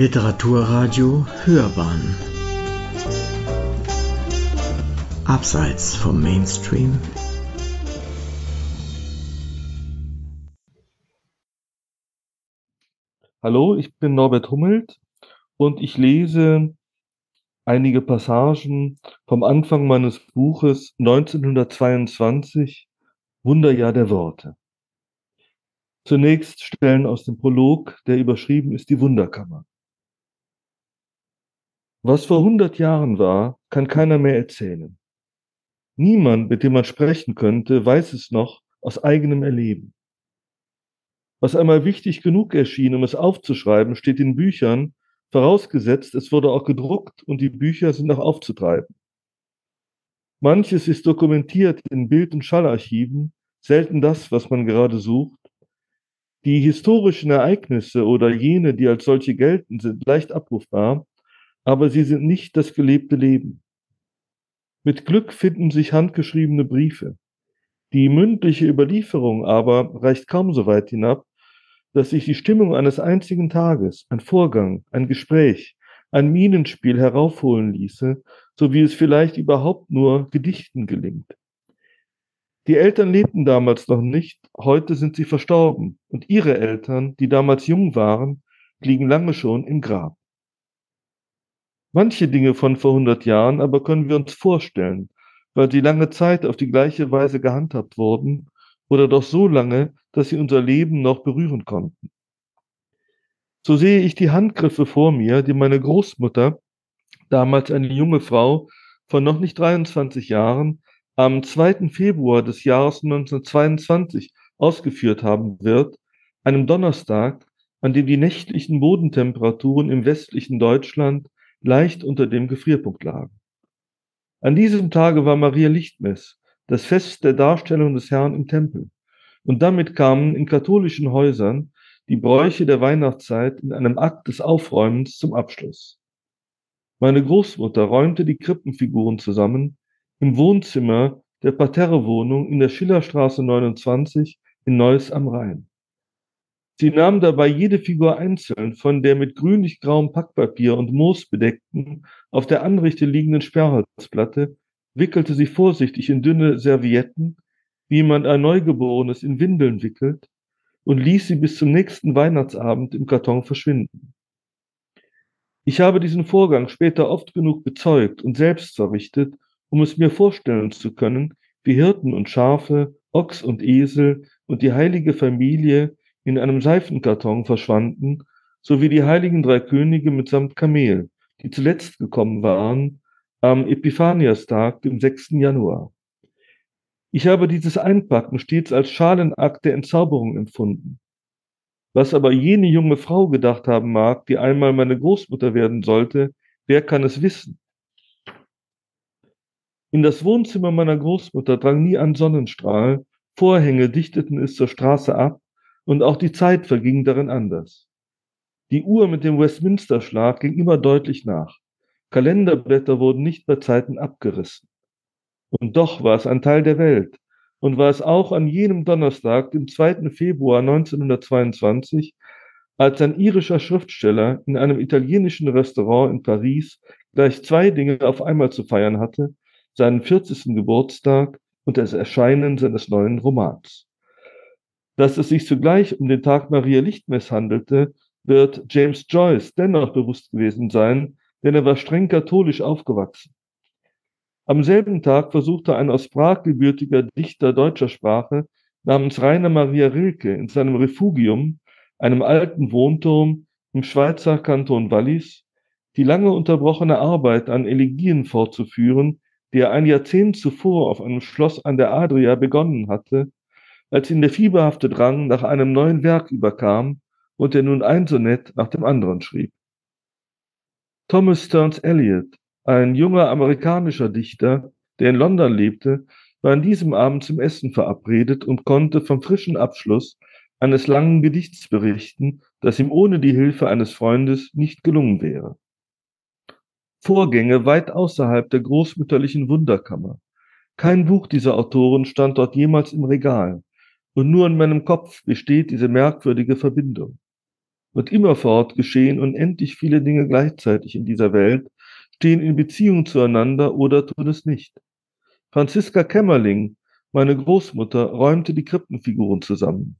Literaturradio Hörbahn Abseits vom Mainstream Hallo, ich bin Norbert Hummelt und ich lese einige Passagen vom Anfang meines Buches 1922 Wunderjahr der Worte. Zunächst Stellen aus dem Prolog, der überschrieben ist die Wunderkammer. Was vor hundert Jahren war, kann keiner mehr erzählen. Niemand, mit dem man sprechen könnte, weiß es noch aus eigenem Erleben. Was einmal wichtig genug erschien, um es aufzuschreiben, steht in Büchern, vorausgesetzt, es wurde auch gedruckt und die Bücher sind noch aufzutreiben. Manches ist dokumentiert in Bild- und Schallarchiven, selten das, was man gerade sucht, die historischen Ereignisse oder jene, die als solche gelten, sind leicht abrufbar, aber sie sind nicht das gelebte Leben. Mit Glück finden sich handgeschriebene Briefe. Die mündliche Überlieferung aber reicht kaum so weit hinab, dass sich die Stimmung eines einzigen Tages, ein Vorgang, ein Gespräch, ein Minenspiel heraufholen ließe, so wie es vielleicht überhaupt nur Gedichten gelingt. Die Eltern lebten damals noch nicht, heute sind sie verstorben und ihre Eltern, die damals jung waren, liegen lange schon im Grab. Manche Dinge von vor hundert Jahren aber können wir uns vorstellen, weil sie lange Zeit auf die gleiche Weise gehandhabt wurden oder doch so lange, dass sie unser Leben noch berühren konnten. So sehe ich die Handgriffe vor mir, die meine Großmutter, damals eine junge Frau von noch nicht 23 Jahren, am 2. Februar des Jahres 1922 ausgeführt haben wird, einem Donnerstag, an dem die nächtlichen Bodentemperaturen im westlichen Deutschland leicht unter dem Gefrierpunkt lagen. An diesem Tage war Maria Lichtmess, das Fest der Darstellung des Herrn im Tempel. Und damit kamen in katholischen Häusern die Bräuche der Weihnachtszeit in einem Akt des Aufräumens zum Abschluss. Meine Großmutter räumte die Krippenfiguren zusammen im Wohnzimmer der Parterrewohnung in der Schillerstraße 29 in Neuss am Rhein. Sie nahm dabei jede Figur einzeln von der mit grünlich-grauem Packpapier und Moos bedeckten, auf der Anrichte liegenden Sperrholzplatte, wickelte sie vorsichtig in dünne Servietten, wie jemand ein Neugeborenes in Windeln wickelt, und ließ sie bis zum nächsten Weihnachtsabend im Karton verschwinden. Ich habe diesen Vorgang später oft genug bezeugt und selbst verrichtet um es mir vorstellen zu können, wie Hirten und Schafe, Ochs und Esel und die heilige Familie in einem Seifenkarton verschwanden, sowie die heiligen drei Könige mitsamt Kamel, die zuletzt gekommen waren, am Epiphaniastag, dem 6. Januar. Ich habe dieses Einpacken stets als Schalenakt der Entzauberung empfunden. Was aber jene junge Frau gedacht haben mag, die einmal meine Großmutter werden sollte, wer kann es wissen? In das Wohnzimmer meiner Großmutter drang nie ein Sonnenstrahl, Vorhänge dichteten es zur Straße ab und auch die Zeit verging darin anders. Die Uhr mit dem Westminster-Schlag ging immer deutlich nach. Kalenderblätter wurden nicht bei Zeiten abgerissen. Und doch war es ein Teil der Welt und war es auch an jenem Donnerstag, dem 2. Februar 1922, als ein irischer Schriftsteller in einem italienischen Restaurant in Paris gleich zwei Dinge auf einmal zu feiern hatte, seinen 40. Geburtstag und das Erscheinen seines neuen Romans. Dass es sich zugleich um den Tag Maria Lichtmess handelte, wird James Joyce dennoch bewusst gewesen sein, denn er war streng katholisch aufgewachsen. Am selben Tag versuchte ein aus Prag gebürtiger Dichter deutscher Sprache namens Rainer Maria Rilke in seinem Refugium, einem alten Wohnturm im Schweizer Kanton Wallis, die lange unterbrochene Arbeit an Elegien fortzuführen, die er ein Jahrzehnt zuvor auf einem Schloss an der Adria begonnen hatte, als ihn der fieberhafte Drang nach einem neuen Werk überkam und er nun ein Sonett nach dem anderen schrieb. Thomas Stearns Eliot, ein junger amerikanischer Dichter, der in London lebte, war an diesem Abend zum Essen verabredet und konnte vom frischen Abschluss eines langen Gedichts berichten, das ihm ohne die Hilfe eines Freundes nicht gelungen wäre. Vorgänge weit außerhalb der großmütterlichen Wunderkammer. Kein Buch dieser Autoren stand dort jemals im Regal, und nur in meinem Kopf besteht diese merkwürdige Verbindung. und immerfort geschehen unendlich viele Dinge gleichzeitig in dieser Welt, stehen in Beziehung zueinander oder tun es nicht. Franziska Kämmerling, meine Großmutter, räumte die Krippenfiguren zusammen.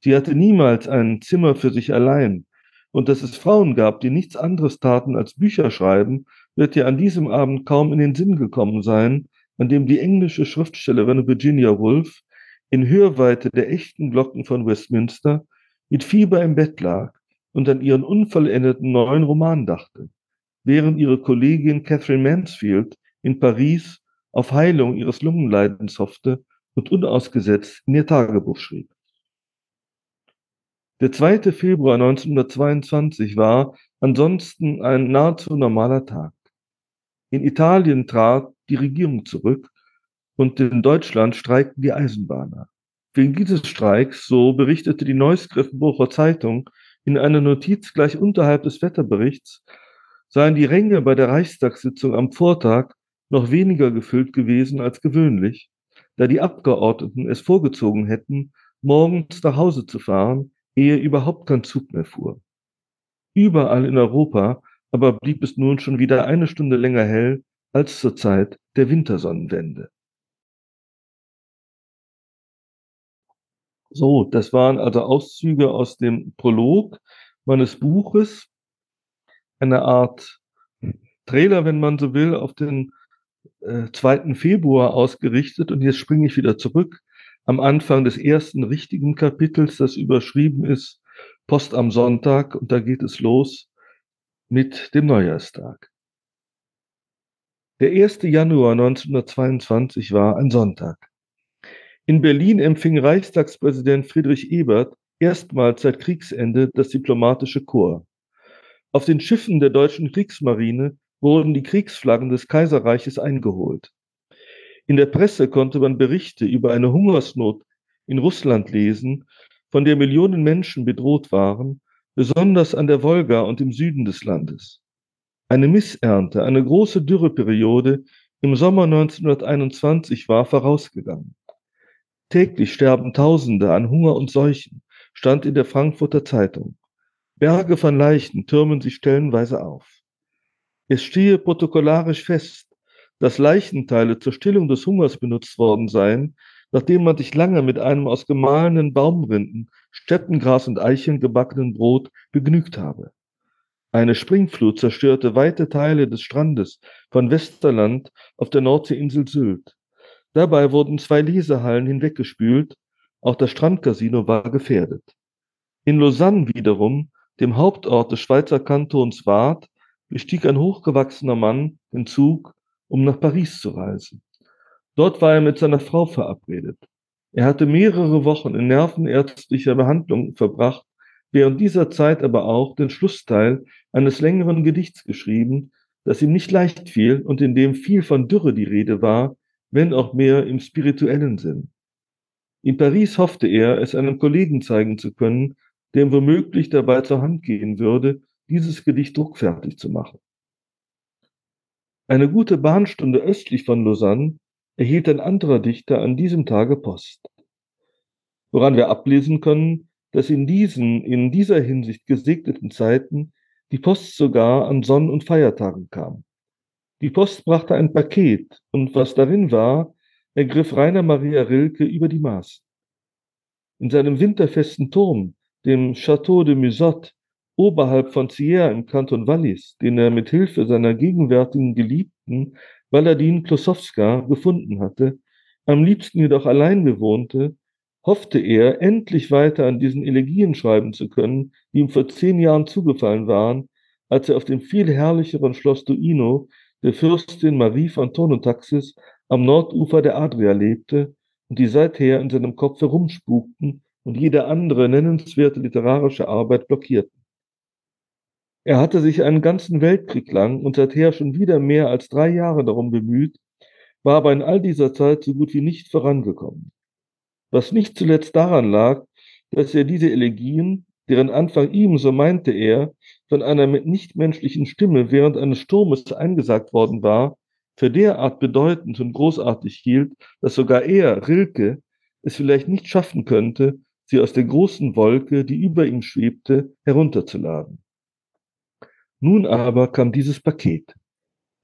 Sie hatte niemals ein Zimmer für sich allein, und dass es Frauen gab, die nichts anderes taten als Bücher schreiben, wird ihr an diesem Abend kaum in den Sinn gekommen sein, an dem die englische Schriftstellerin Virginia Woolf in Hörweite der echten Glocken von Westminster mit Fieber im Bett lag und an ihren unvollendeten neuen Roman dachte, während ihre Kollegin Catherine Mansfield in Paris auf Heilung ihres Lungenleidens hoffte und unausgesetzt in ihr Tagebuch schrieb. Der 2. Februar 1922 war ansonsten ein nahezu normaler Tag. In Italien trat die Regierung zurück und in Deutschland streikten die Eisenbahner. Wegen dieses Streiks, so berichtete die Neuss-Griffenburger Zeitung in einer Notiz gleich unterhalb des Wetterberichts, seien die Ränge bei der Reichstagssitzung am Vortag noch weniger gefüllt gewesen als gewöhnlich, da die Abgeordneten es vorgezogen hätten, morgens nach Hause zu fahren, ehe überhaupt kein Zug mehr fuhr. Überall in Europa aber blieb es nun schon wieder eine Stunde länger hell als zur Zeit der Wintersonnenwende. So, das waren also Auszüge aus dem Prolog meines Buches, eine Art Trailer, wenn man so will, auf den äh, 2. Februar ausgerichtet. Und jetzt springe ich wieder zurück am Anfang des ersten richtigen Kapitels, das überschrieben ist Post am Sonntag. Und da geht es los mit dem Neujahrstag. Der 1. Januar 1922 war ein Sonntag. In Berlin empfing Reichstagspräsident Friedrich Ebert erstmals seit Kriegsende das diplomatische Korps. Auf den Schiffen der deutschen Kriegsmarine wurden die Kriegsflaggen des Kaiserreiches eingeholt. In der Presse konnte man Berichte über eine Hungersnot in Russland lesen, von der Millionen Menschen bedroht waren, besonders an der Wolga und im Süden des Landes. Eine Missernte, eine große Dürreperiode im Sommer 1921 war vorausgegangen. Täglich sterben Tausende an Hunger und Seuchen, stand in der Frankfurter Zeitung. Berge von Leichen türmen sich stellenweise auf. Es stehe protokollarisch fest, dass Leichenteile zur Stillung des Hungers benutzt worden seien, nachdem man sich lange mit einem aus gemahlenen Baumrinden, Steppengras und Eicheln gebackenen Brot begnügt habe. Eine Springflut zerstörte weite Teile des Strandes von Westerland auf der Nordseeinsel Sylt. Dabei wurden zwei Lesehallen hinweggespült, auch das Strandcasino war gefährdet. In Lausanne wiederum, dem Hauptort des Schweizer Kantons Waadt, bestieg ein hochgewachsener Mann den Zug, um nach Paris zu reisen. Dort war er mit seiner Frau verabredet. Er hatte mehrere Wochen in nervenärztlicher Behandlung verbracht, während dieser Zeit aber auch den Schlussteil eines längeren Gedichts geschrieben, das ihm nicht leicht fiel und in dem viel von Dürre die Rede war, wenn auch mehr im spirituellen Sinn. In Paris hoffte er, es einem Kollegen zeigen zu können, der ihm womöglich dabei zur Hand gehen würde, dieses Gedicht druckfertig zu machen. Eine gute Bahnstunde östlich von Lausanne erhielt ein anderer Dichter an diesem Tage Post. Woran wir ablesen können, dass in diesen, in dieser Hinsicht gesegneten Zeiten die Post sogar an Sonn- und Feiertagen kam. Die Post brachte ein Paket und was darin war, ergriff Rainer Maria Rilke über die Maßen. In seinem winterfesten Turm, dem Château de Musotte, oberhalb von Sierre im Kanton Wallis, den er mit Hilfe seiner gegenwärtigen Geliebten Valadin Klosowska gefunden hatte, am liebsten jedoch allein bewohnte, hoffte er, endlich weiter an diesen Elegien schreiben zu können, die ihm vor zehn Jahren zugefallen waren, als er auf dem viel herrlicheren Schloss Duino der Fürstin Marie von Tonotaxis am Nordufer der Adria lebte und die seither in seinem Kopf herumspukten und jede andere nennenswerte literarische Arbeit blockierten. Er hatte sich einen ganzen Weltkrieg lang und seither schon wieder mehr als drei Jahre darum bemüht, war aber in all dieser Zeit so gut wie nicht vorangekommen. Was nicht zuletzt daran lag, dass er diese Elegien, deren Anfang ihm, so meinte er, von einer nichtmenschlichen Stimme während eines Sturmes eingesagt worden war, für derart bedeutend und großartig hielt, dass sogar er, Rilke, es vielleicht nicht schaffen könnte, sie aus der großen Wolke, die über ihm schwebte, herunterzuladen. Nun aber kam dieses Paket.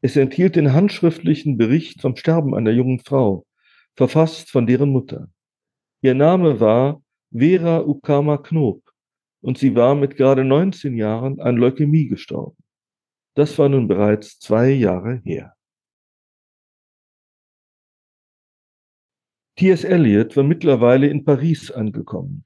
Es enthielt den handschriftlichen Bericht vom Sterben einer jungen Frau, verfasst von deren Mutter. Ihr Name war Vera Ukama Knob und sie war mit gerade 19 Jahren an Leukämie gestorben. Das war nun bereits zwei Jahre her. T.S. Eliot war mittlerweile in Paris angekommen.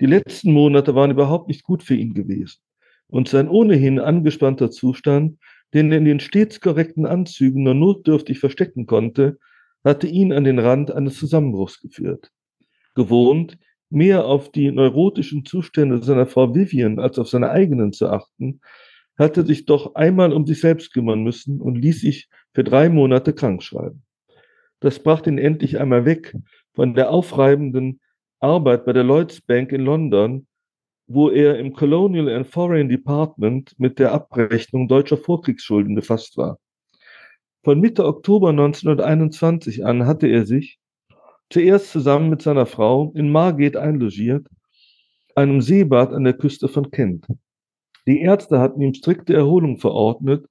Die letzten Monate waren überhaupt nicht gut für ihn gewesen und sein ohnehin angespannter Zustand, den er in den stets korrekten Anzügen nur notdürftig verstecken konnte, hatte ihn an den Rand eines Zusammenbruchs geführt. Gewohnt, mehr auf die neurotischen Zustände seiner Frau Vivian als auf seine eigenen zu achten, hatte sich doch einmal um sich selbst kümmern müssen und ließ sich für drei Monate krank schreiben. Das brachte ihn endlich einmal weg von der aufreibenden Arbeit bei der Lloyds Bank in London, wo er im Colonial and Foreign Department mit der Abrechnung deutscher Vorkriegsschulden befasst war. Von Mitte Oktober 1921 an hatte er sich, zuerst zusammen mit seiner Frau, in Margate einlogiert, einem Seebad an der Küste von Kent. Die Ärzte hatten ihm strikte Erholung verordnet,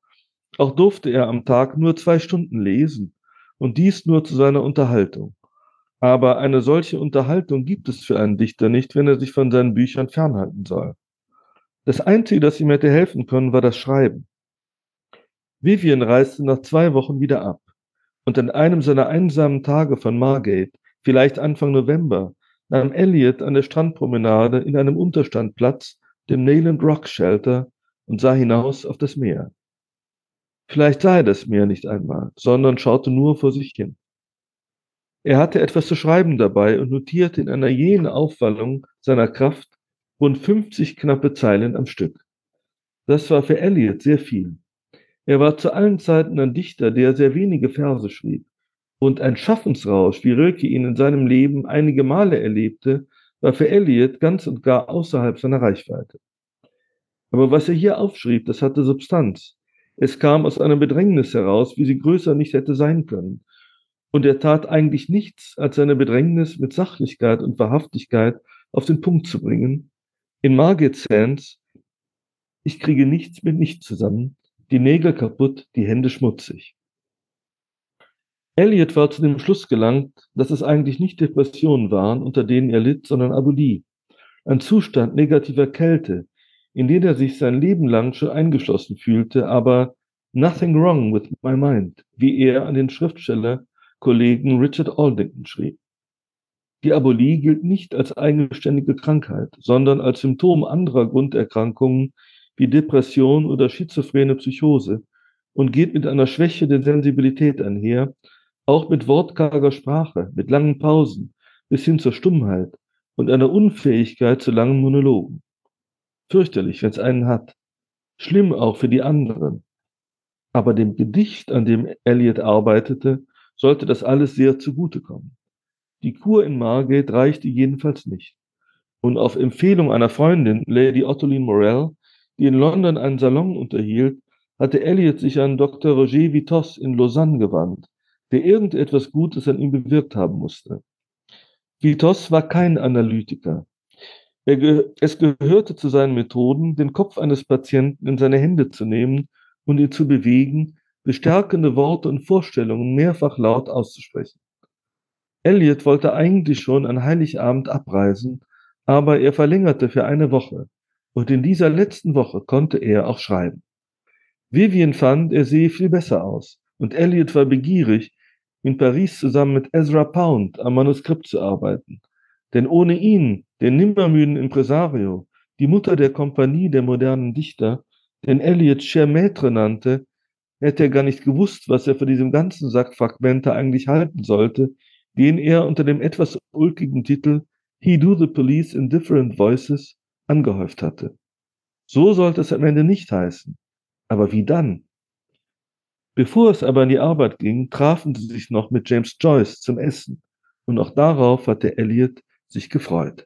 auch durfte er am Tag nur zwei Stunden lesen und dies nur zu seiner Unterhaltung. Aber eine solche Unterhaltung gibt es für einen Dichter nicht, wenn er sich von seinen Büchern fernhalten soll. Das Einzige, das ihm hätte helfen können, war das Schreiben. Vivian reiste nach zwei Wochen wieder ab. Und an einem seiner einsamen Tage von Margate, vielleicht Anfang November, nahm Elliot an der Strandpromenade in einem Unterstand Platz, dem Nayland Rock Shelter, und sah hinaus auf das Meer. Vielleicht sah er das Meer nicht einmal, sondern schaute nur vor sich hin. Er hatte etwas zu schreiben dabei und notierte in einer jenen Aufwallung seiner Kraft rund 50 knappe Zeilen am Stück. Das war für Eliot sehr viel. Er war zu allen Zeiten ein Dichter, der sehr wenige Verse schrieb. Und ein Schaffensrausch, wie Röke ihn in seinem Leben einige Male erlebte, war für Eliot ganz und gar außerhalb seiner Reichweite. Aber was er hier aufschrieb, das hatte Substanz. Es kam aus einer Bedrängnis heraus, wie sie größer nicht hätte sein können. Und er tat eigentlich nichts, als seine Bedrängnis mit Sachlichkeit und Wahrhaftigkeit auf den Punkt zu bringen. In Margit Sands, ich kriege nichts mit nichts zusammen, die Nägel kaputt, die Hände schmutzig. Elliot war zu dem Schluss gelangt, dass es eigentlich nicht Depressionen waren, unter denen er litt, sondern Abulie. Ein Zustand negativer Kälte, in den er sich sein Leben lang schon eingeschlossen fühlte, aber nothing wrong with my mind, wie er an den Schriftsteller Kollegen Richard Aldington schrieb. Die Abolie gilt nicht als eigenständige Krankheit, sondern als Symptom anderer Grunderkrankungen wie Depression oder schizophrene Psychose und geht mit einer Schwäche der Sensibilität einher, auch mit wortkarger Sprache, mit langen Pausen bis hin zur Stummheit und einer Unfähigkeit zu langen Monologen. Fürchterlich, wenn es einen hat. Schlimm auch für die anderen. Aber dem Gedicht, an dem Eliot arbeitete, sollte das alles sehr zugutekommen. Die Kur in Margate reichte jedenfalls nicht. Und auf Empfehlung einer Freundin, Lady Ottoline Morell, die in London einen Salon unterhielt, hatte Elliot sich an Dr. Roger Vitos in Lausanne gewandt, der irgendetwas Gutes an ihm bewirkt haben musste. Vitos war kein Analytiker. Ge es gehörte zu seinen Methoden, den Kopf eines Patienten in seine Hände zu nehmen und ihn zu bewegen, bestärkende Worte und Vorstellungen mehrfach laut auszusprechen. Elliot wollte eigentlich schon an Heiligabend abreisen, aber er verlängerte für eine Woche, und in dieser letzten Woche konnte er auch schreiben. Vivian fand, er sehe viel besser aus, und Elliot war begierig, in Paris zusammen mit Ezra Pound am Manuskript zu arbeiten. Denn ohne ihn, den nimmermüden Impresario, die Mutter der Kompanie der modernen Dichter, den Elliot Cher Maître nannte, hätte er gar nicht gewusst, was er von diesem ganzen Sack Fragmente eigentlich halten sollte, den er unter dem etwas ulkigen Titel He Do the Police in Different Voices angehäuft hatte. So sollte es am Ende nicht heißen. Aber wie dann? Bevor es aber an die Arbeit ging, trafen sie sich noch mit James Joyce zum Essen. Und auch darauf hatte Elliot sich gefreut.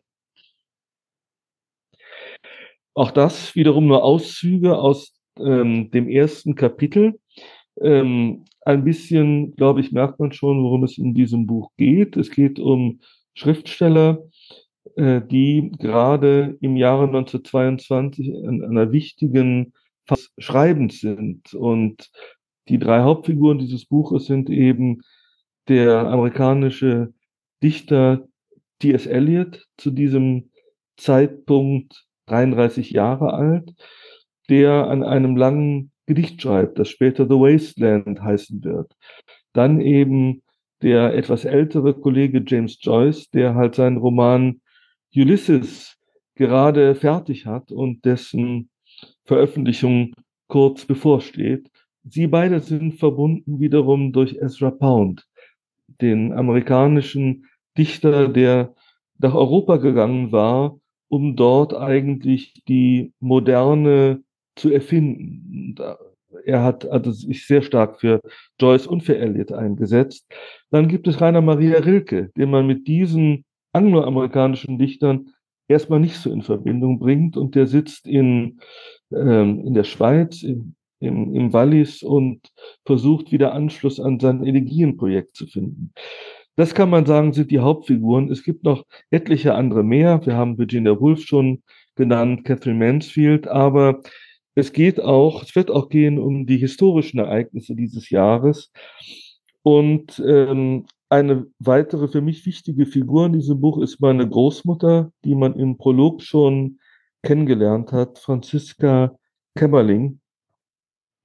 Auch das wiederum nur Auszüge aus ähm, dem ersten Kapitel. Ähm, ein bisschen, glaube ich, merkt man schon, worum es in diesem Buch geht. Es geht um Schriftsteller, äh, die gerade im Jahre 1922 an einer wichtigen Phase schreibend sind. Und die drei Hauptfiguren dieses Buches sind eben der amerikanische Dichter T.S. Eliot, zu diesem Zeitpunkt 33 Jahre alt, der an einem langen Gedicht schreibt, das später The Wasteland heißen wird. Dann eben der etwas ältere Kollege James Joyce, der halt seinen Roman Ulysses gerade fertig hat und dessen Veröffentlichung kurz bevorsteht. Sie beide sind verbunden wiederum durch Ezra Pound, den amerikanischen Dichter, der nach Europa gegangen war, um dort eigentlich die moderne zu erfinden. Er hat also sich sehr stark für Joyce und für Eliot eingesetzt. Dann gibt es Rainer Maria Rilke, den man mit diesen angloamerikanischen Dichtern erstmal nicht so in Verbindung bringt. Und der sitzt in, ähm, in der Schweiz, in, im, im Wallis und versucht wieder Anschluss an sein Elegienprojekt zu finden. Das kann man sagen, sind die Hauptfiguren. Es gibt noch etliche andere mehr. Wir haben Virginia Woolf schon genannt, Catherine Mansfield, aber es geht auch, es wird auch gehen um die historischen Ereignisse dieses Jahres. Und ähm, eine weitere für mich wichtige Figur in diesem Buch ist meine Großmutter, die man im Prolog schon kennengelernt hat, Franziska Kämmerling,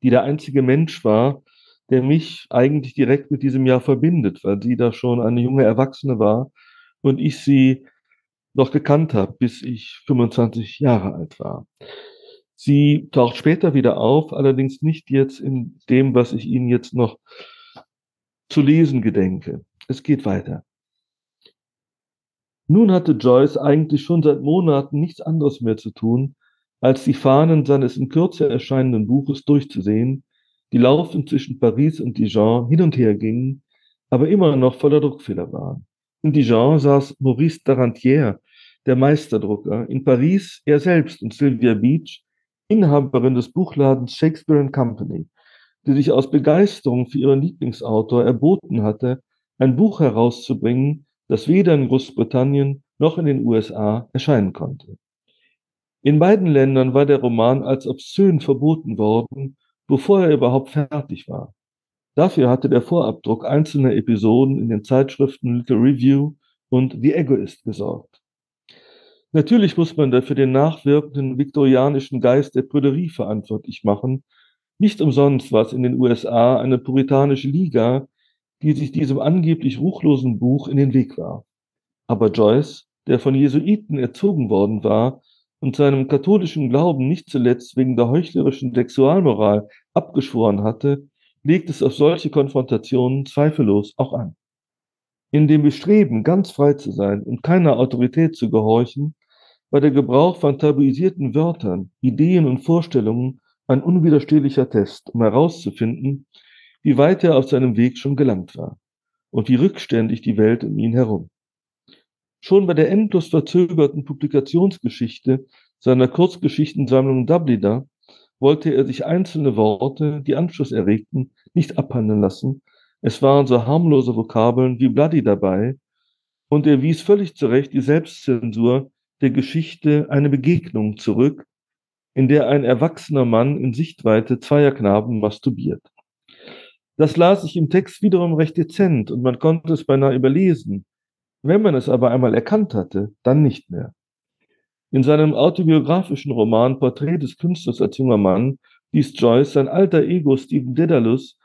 die der einzige Mensch war, der mich eigentlich direkt mit diesem Jahr verbindet, weil sie da schon eine junge Erwachsene war und ich sie noch gekannt habe, bis ich 25 Jahre alt war. Sie taucht später wieder auf, allerdings nicht jetzt in dem, was ich Ihnen jetzt noch zu lesen gedenke. Es geht weiter. Nun hatte Joyce eigentlich schon seit Monaten nichts anderes mehr zu tun, als die Fahnen seines in Kürze erscheinenden Buches durchzusehen, die laufend zwischen Paris und Dijon hin und her gingen, aber immer noch voller Druckfehler waren. In Dijon saß Maurice Darantière, der Meisterdrucker, in Paris er selbst und Sylvia Beach, Inhaberin des Buchladens Shakespeare Company, die sich aus Begeisterung für ihren Lieblingsautor erboten hatte, ein Buch herauszubringen, das weder in Großbritannien noch in den USA erscheinen konnte. In beiden Ländern war der Roman als obszön verboten worden, bevor er überhaupt fertig war. Dafür hatte der Vorabdruck einzelner Episoden in den Zeitschriften Little Review und The Egoist gesorgt. Natürlich muss man dafür den nachwirkenden viktorianischen Geist der Prüderie verantwortlich machen. Nicht umsonst war es in den USA eine puritanische Liga, die sich diesem angeblich ruchlosen Buch in den Weg warf. Aber Joyce, der von Jesuiten erzogen worden war und seinem katholischen Glauben nicht zuletzt wegen der heuchlerischen Sexualmoral abgeschworen hatte, legt es auf solche Konfrontationen zweifellos auch an. In dem Bestreben, ganz frei zu sein und keiner Autorität zu gehorchen, war der Gebrauch von tabuisierten Wörtern, Ideen und Vorstellungen ein unwiderstehlicher Test, um herauszufinden, wie weit er auf seinem Weg schon gelangt war und wie rückständig die Welt um ihn herum. Schon bei der endlos verzögerten Publikationsgeschichte seiner Kurzgeschichtensammlung Dublida wollte er sich einzelne Worte, die Anschluss erregten, nicht abhandeln lassen. Es waren so harmlose Vokabeln wie Bloody dabei, und er wies völlig zu Recht die Selbstzensur der Geschichte eine Begegnung zurück, in der ein erwachsener Mann in Sichtweite zweier Knaben masturbiert. Das las ich im Text wiederum recht dezent und man konnte es beinahe überlesen. Wenn man es aber einmal erkannt hatte, dann nicht mehr. In seinem autobiografischen Roman Porträt des Künstlers als junger Mann ließ Joyce sein alter Ego Stephen Dedalus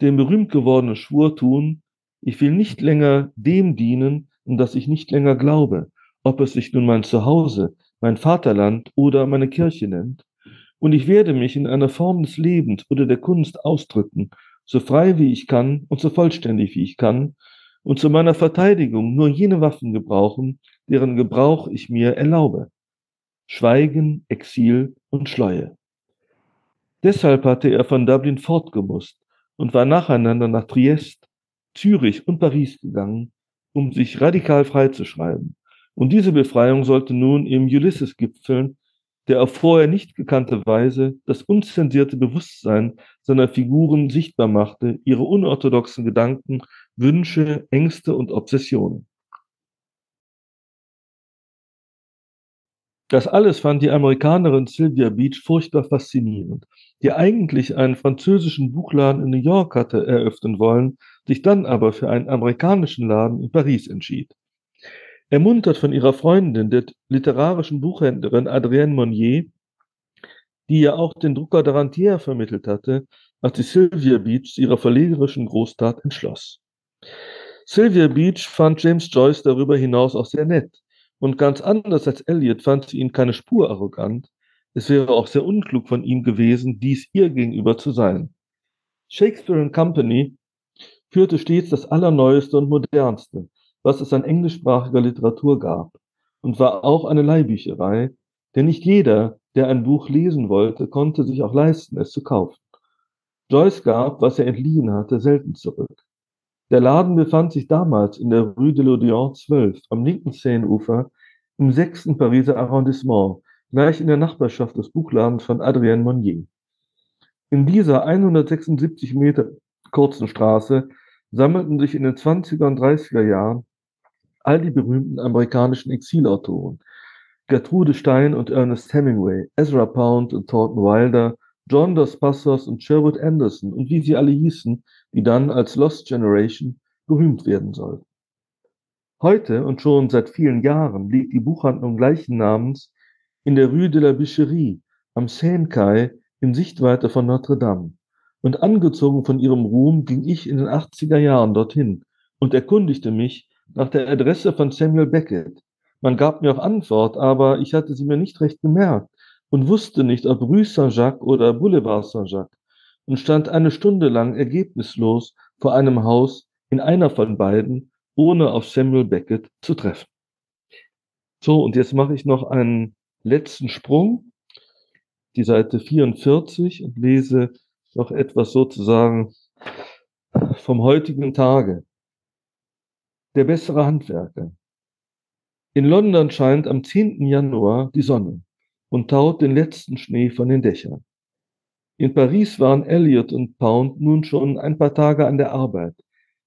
den berühmt gewordenen Schwur tun, ich will nicht länger dem dienen, um das ich nicht länger glaube, ob es sich nun mein Zuhause, mein Vaterland oder meine Kirche nennt. Und ich werde mich in einer Form des Lebens oder der Kunst ausdrücken, so frei wie ich kann und so vollständig wie ich kann, und zu meiner Verteidigung nur jene Waffen gebrauchen, deren Gebrauch ich mir erlaube. Schweigen, Exil und Schleue. Deshalb hatte er von Dublin fortgemusst und war nacheinander nach Triest, Zürich und Paris gegangen, um sich radikal freizuschreiben. Und diese Befreiung sollte nun im Ulysses gipfeln, der auf vorher nicht gekannte Weise das unzensierte Bewusstsein seiner Figuren sichtbar machte, ihre unorthodoxen Gedanken, Wünsche, Ängste und Obsessionen. Das alles fand die Amerikanerin Sylvia Beach furchtbar faszinierend, die eigentlich einen französischen Buchladen in New York hatte eröffnen wollen, sich dann aber für einen amerikanischen Laden in Paris entschied. Ermuntert von ihrer Freundin, der literarischen Buchhändlerin Adrienne Monnier, die ja auch den Drucker Darantier vermittelt hatte, hat sich Sylvia Beach ihrer verlegerischen Großtat entschloss. Sylvia Beach fand James Joyce darüber hinaus auch sehr nett und ganz anders als Eliot fand sie ihn keine Spur arrogant. Es wäre auch sehr unklug von ihm gewesen, dies ihr gegenüber zu sein. Shakespeare Company führte stets das Allerneueste und Modernste, was es an englischsprachiger Literatur gab, und war auch eine Leihbücherei, denn nicht jeder, der ein Buch lesen wollte, konnte sich auch leisten, es zu kaufen. Joyce gab, was er entliehen hatte, selten zurück. Der Laden befand sich damals in der Rue de l'Odéon 12 am linken Seineufer im sechsten Pariser Arrondissement, gleich in der Nachbarschaft des Buchladens von Adrien Monnier. In dieser 176 Meter kurzen Straße sammelten sich in den 20er und 30er Jahren all die berühmten amerikanischen Exilautoren. Gertrude Stein und Ernest Hemingway, Ezra Pound und Thornton Wilder, John Dos Passos und Sherwood Anderson und wie sie alle hießen, die dann als Lost Generation berühmt werden sollten. Heute und schon seit vielen Jahren liegt die Buchhandlung gleichen Namens in der Rue de la Bicherie am Seine-Quai in Sichtweite von Notre Dame. Und angezogen von ihrem Ruhm ging ich in den 80er Jahren dorthin und erkundigte mich nach der Adresse von Samuel Beckett. Man gab mir auch Antwort, aber ich hatte sie mir nicht recht gemerkt und wusste nicht, ob Rue Saint-Jacques oder Boulevard Saint-Jacques und stand eine Stunde lang ergebnislos vor einem Haus in einer von beiden, ohne auf Samuel Beckett zu treffen. So, und jetzt mache ich noch einen letzten Sprung, die Seite 44 und lese noch etwas sozusagen vom heutigen Tage. Der bessere Handwerker. In London scheint am 10. Januar die Sonne und taut den letzten Schnee von den Dächern. In Paris waren Elliot und Pound nun schon ein paar Tage an der Arbeit.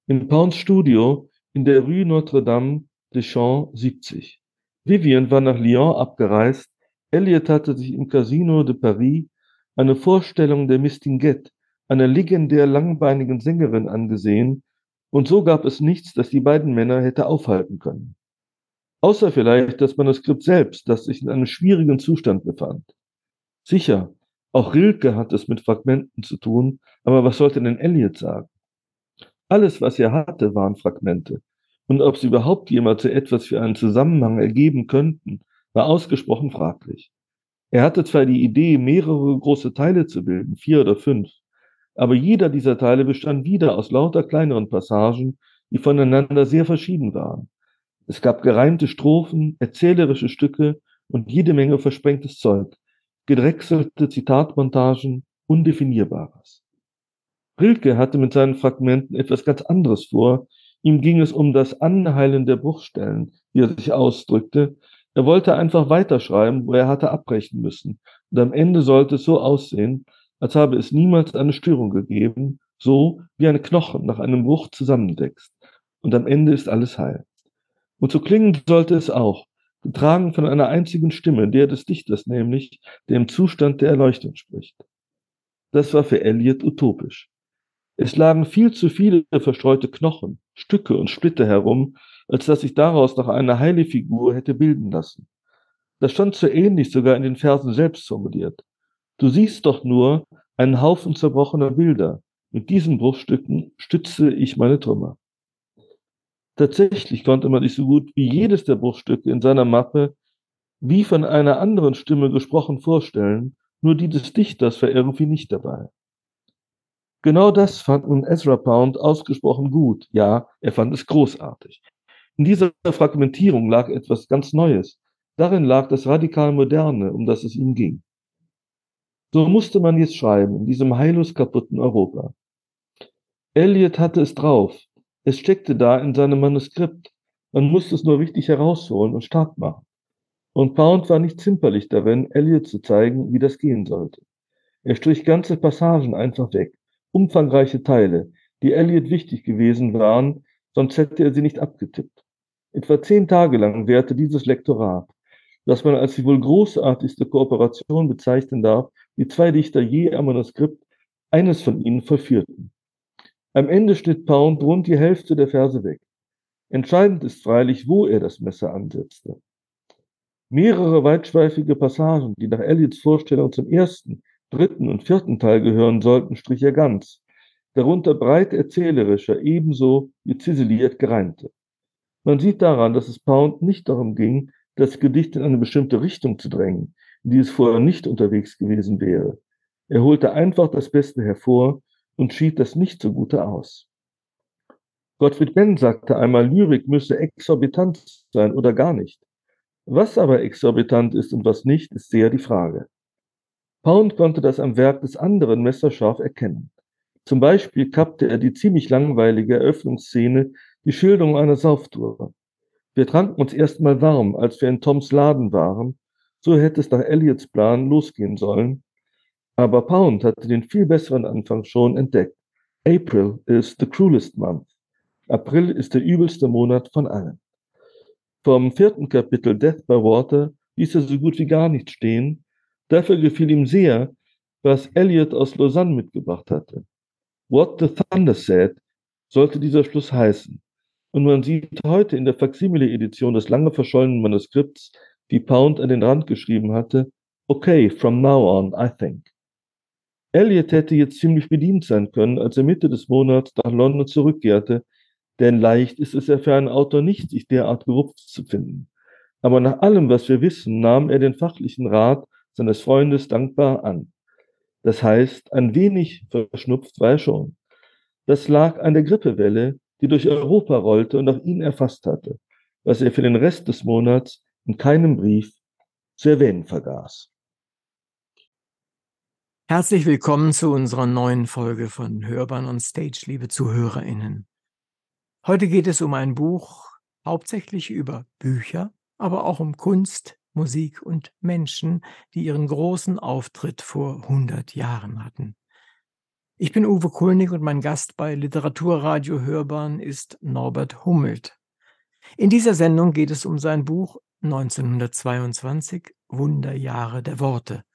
In Pounds Studio in der Rue Notre-Dame des Champs 70. Vivian war nach Lyon abgereist. Elliot hatte sich im Casino de Paris eine Vorstellung der Mistinguette, einer legendär langbeinigen Sängerin, angesehen, und so gab es nichts, das die beiden Männer hätte aufhalten können. Außer vielleicht das Manuskript selbst, das sich in einem schwierigen Zustand befand. Sicher, auch Rilke hat es mit Fragmenten zu tun, aber was sollte denn Eliot sagen? Alles, was er hatte, waren Fragmente. Und ob sie überhaupt jemals so etwas für einen Zusammenhang ergeben könnten, war ausgesprochen fraglich. Er hatte zwar die Idee, mehrere große Teile zu bilden, vier oder fünf, aber jeder dieser Teile bestand wieder aus lauter kleineren Passagen, die voneinander sehr verschieden waren. Es gab gereimte Strophen, erzählerische Stücke und jede Menge versprengtes Zeug, gedrechselte Zitatmontagen, Undefinierbares. Rilke hatte mit seinen Fragmenten etwas ganz anderes vor. Ihm ging es um das Anheilen der Bruchstellen, wie er sich ausdrückte. Er wollte einfach weiterschreiben, wo er hatte abbrechen müssen. Und am Ende sollte es so aussehen, als habe es niemals eine Störung gegeben, so wie ein Knochen nach einem Bruch zusammenwächst. Und am Ende ist alles heil. Und so klingen sollte es auch, getragen von einer einzigen Stimme, der des Dichters nämlich, der im Zustand der Erleuchtung spricht. Das war für Eliot utopisch. Es lagen viel zu viele verstreute Knochen, Stücke und Splitter herum, als dass sich daraus noch eine heile Figur hätte bilden lassen. Das stand so ähnlich sogar in den Versen selbst formuliert. Du siehst doch nur einen Haufen zerbrochener Bilder. Mit diesen Bruchstücken stütze ich meine Trümmer. Tatsächlich konnte man sich so gut wie jedes der Bruchstücke in seiner Mappe wie von einer anderen Stimme gesprochen vorstellen, nur die des Dichters war irgendwie nicht dabei. Genau das fand nun Ezra Pound ausgesprochen gut. Ja, er fand es großartig. In dieser Fragmentierung lag etwas ganz Neues. Darin lag das radikal Moderne, um das es ihm ging. So musste man jetzt schreiben, in diesem heillos kaputten Europa. Eliot hatte es drauf, es steckte da in seinem Manuskript. Man musste es nur richtig herausholen und stark machen. Und Pound war nicht zimperlich darin, Elliot zu zeigen, wie das gehen sollte. Er strich ganze Passagen einfach weg, umfangreiche Teile, die Elliot wichtig gewesen waren, sonst hätte er sie nicht abgetippt. Etwa zehn Tage lang währte dieses Lektorat. was man als die wohl großartigste Kooperation bezeichnen darf, die zwei Dichter je am Manuskript eines von ihnen verführten. Am Ende schnitt Pound rund die Hälfte der Verse weg. Entscheidend ist freilich, wo er das Messer ansetzte. Mehrere weitschweifige Passagen, die nach Elliots Vorstellung zum ersten, dritten und vierten Teil gehören sollten, strich er ganz, darunter breit erzählerischer, ebenso wie ziseliert gereimte. Man sieht daran, dass es Pound nicht darum ging, das Gedicht in eine bestimmte Richtung zu drängen, in die es vorher nicht unterwegs gewesen wäre. Er holte einfach das Beste hervor und schied das nicht so Gute aus. Gottfried Benn sagte einmal, Lyrik müsse exorbitant sein oder gar nicht. Was aber exorbitant ist und was nicht, ist sehr die Frage. Pound konnte das am Werk des anderen messerscharf erkennen. Zum Beispiel kappte er die ziemlich langweilige Eröffnungsszene, die Schilderung einer Sauftour. Wir tranken uns erstmal warm, als wir in Toms Laden waren. So hätte es nach Elliots Plan losgehen sollen. Aber Pound hatte den viel besseren Anfang schon entdeckt. April is the cruelest month. April ist der übelste Monat von allen. Vom vierten Kapitel Death by Water ließ er so gut wie gar nicht stehen. Dafür gefiel ihm sehr, was Eliot aus Lausanne mitgebracht hatte. What the Thunder said sollte dieser Schluss heißen. Und man sieht heute in der Faksimile-Edition des lange verschollenen Manuskripts, wie Pound an den Rand geschrieben hatte, Okay, from now on, I think. Elliot hätte jetzt ziemlich bedient sein können, als er Mitte des Monats nach London zurückkehrte, denn leicht ist es ja für einen Autor nicht, sich derart gerupft zu finden. Aber nach allem, was wir wissen, nahm er den fachlichen Rat seines Freundes dankbar an. Das heißt, ein wenig verschnupft war er schon. Das lag an der Grippewelle, die durch Europa rollte und auch ihn erfasst hatte, was er für den Rest des Monats in keinem Brief zu erwähnen vergaß. Herzlich willkommen zu unserer neuen Folge von Hörbahn on Stage, liebe ZuhörerInnen. Heute geht es um ein Buch, hauptsächlich über Bücher, aber auch um Kunst, Musik und Menschen, die ihren großen Auftritt vor 100 Jahren hatten. Ich bin Uwe Kulnig und mein Gast bei Literaturradio Hörbahn ist Norbert Hummelt. In dieser Sendung geht es um sein Buch 1922 Wunderjahre der Worte.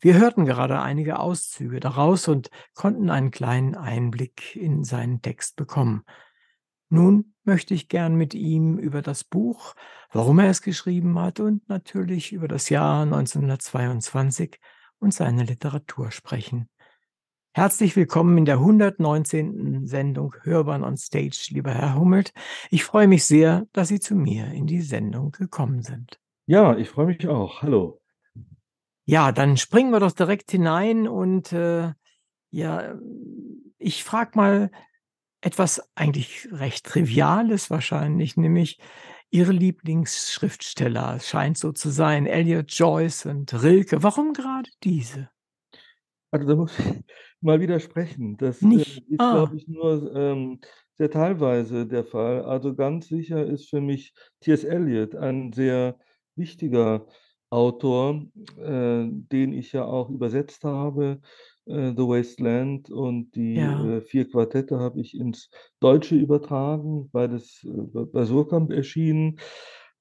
Wir hörten gerade einige Auszüge daraus und konnten einen kleinen Einblick in seinen Text bekommen. Nun möchte ich gern mit ihm über das Buch, warum er es geschrieben hat und natürlich über das Jahr 1922 und seine Literatur sprechen. Herzlich willkommen in der 119. Sendung Hörbahn on Stage, lieber Herr Hummelt. Ich freue mich sehr, dass Sie zu mir in die Sendung gekommen sind. Ja, ich freue mich auch. Hallo. Ja, dann springen wir doch direkt hinein und äh, ja, ich frage mal etwas eigentlich recht Triviales wahrscheinlich, nämlich Ihre Lieblingsschriftsteller. Es scheint so zu sein, Elliot Joyce und Rilke. Warum gerade diese? Also da muss ich mal widersprechen. Das, äh, ist, Ah. glaube ich, nur, ähm, sehr teilweise der Fall. Also ganz sicher ist für mich T.S. Eliot ein sehr wichtiger Autor, äh, den ich ja auch übersetzt habe, äh, The Wasteland und die, Ja. äh, 4 Quartette habe ich ins Deutsche übertragen, beides, äh, bei Surkamp erschienen.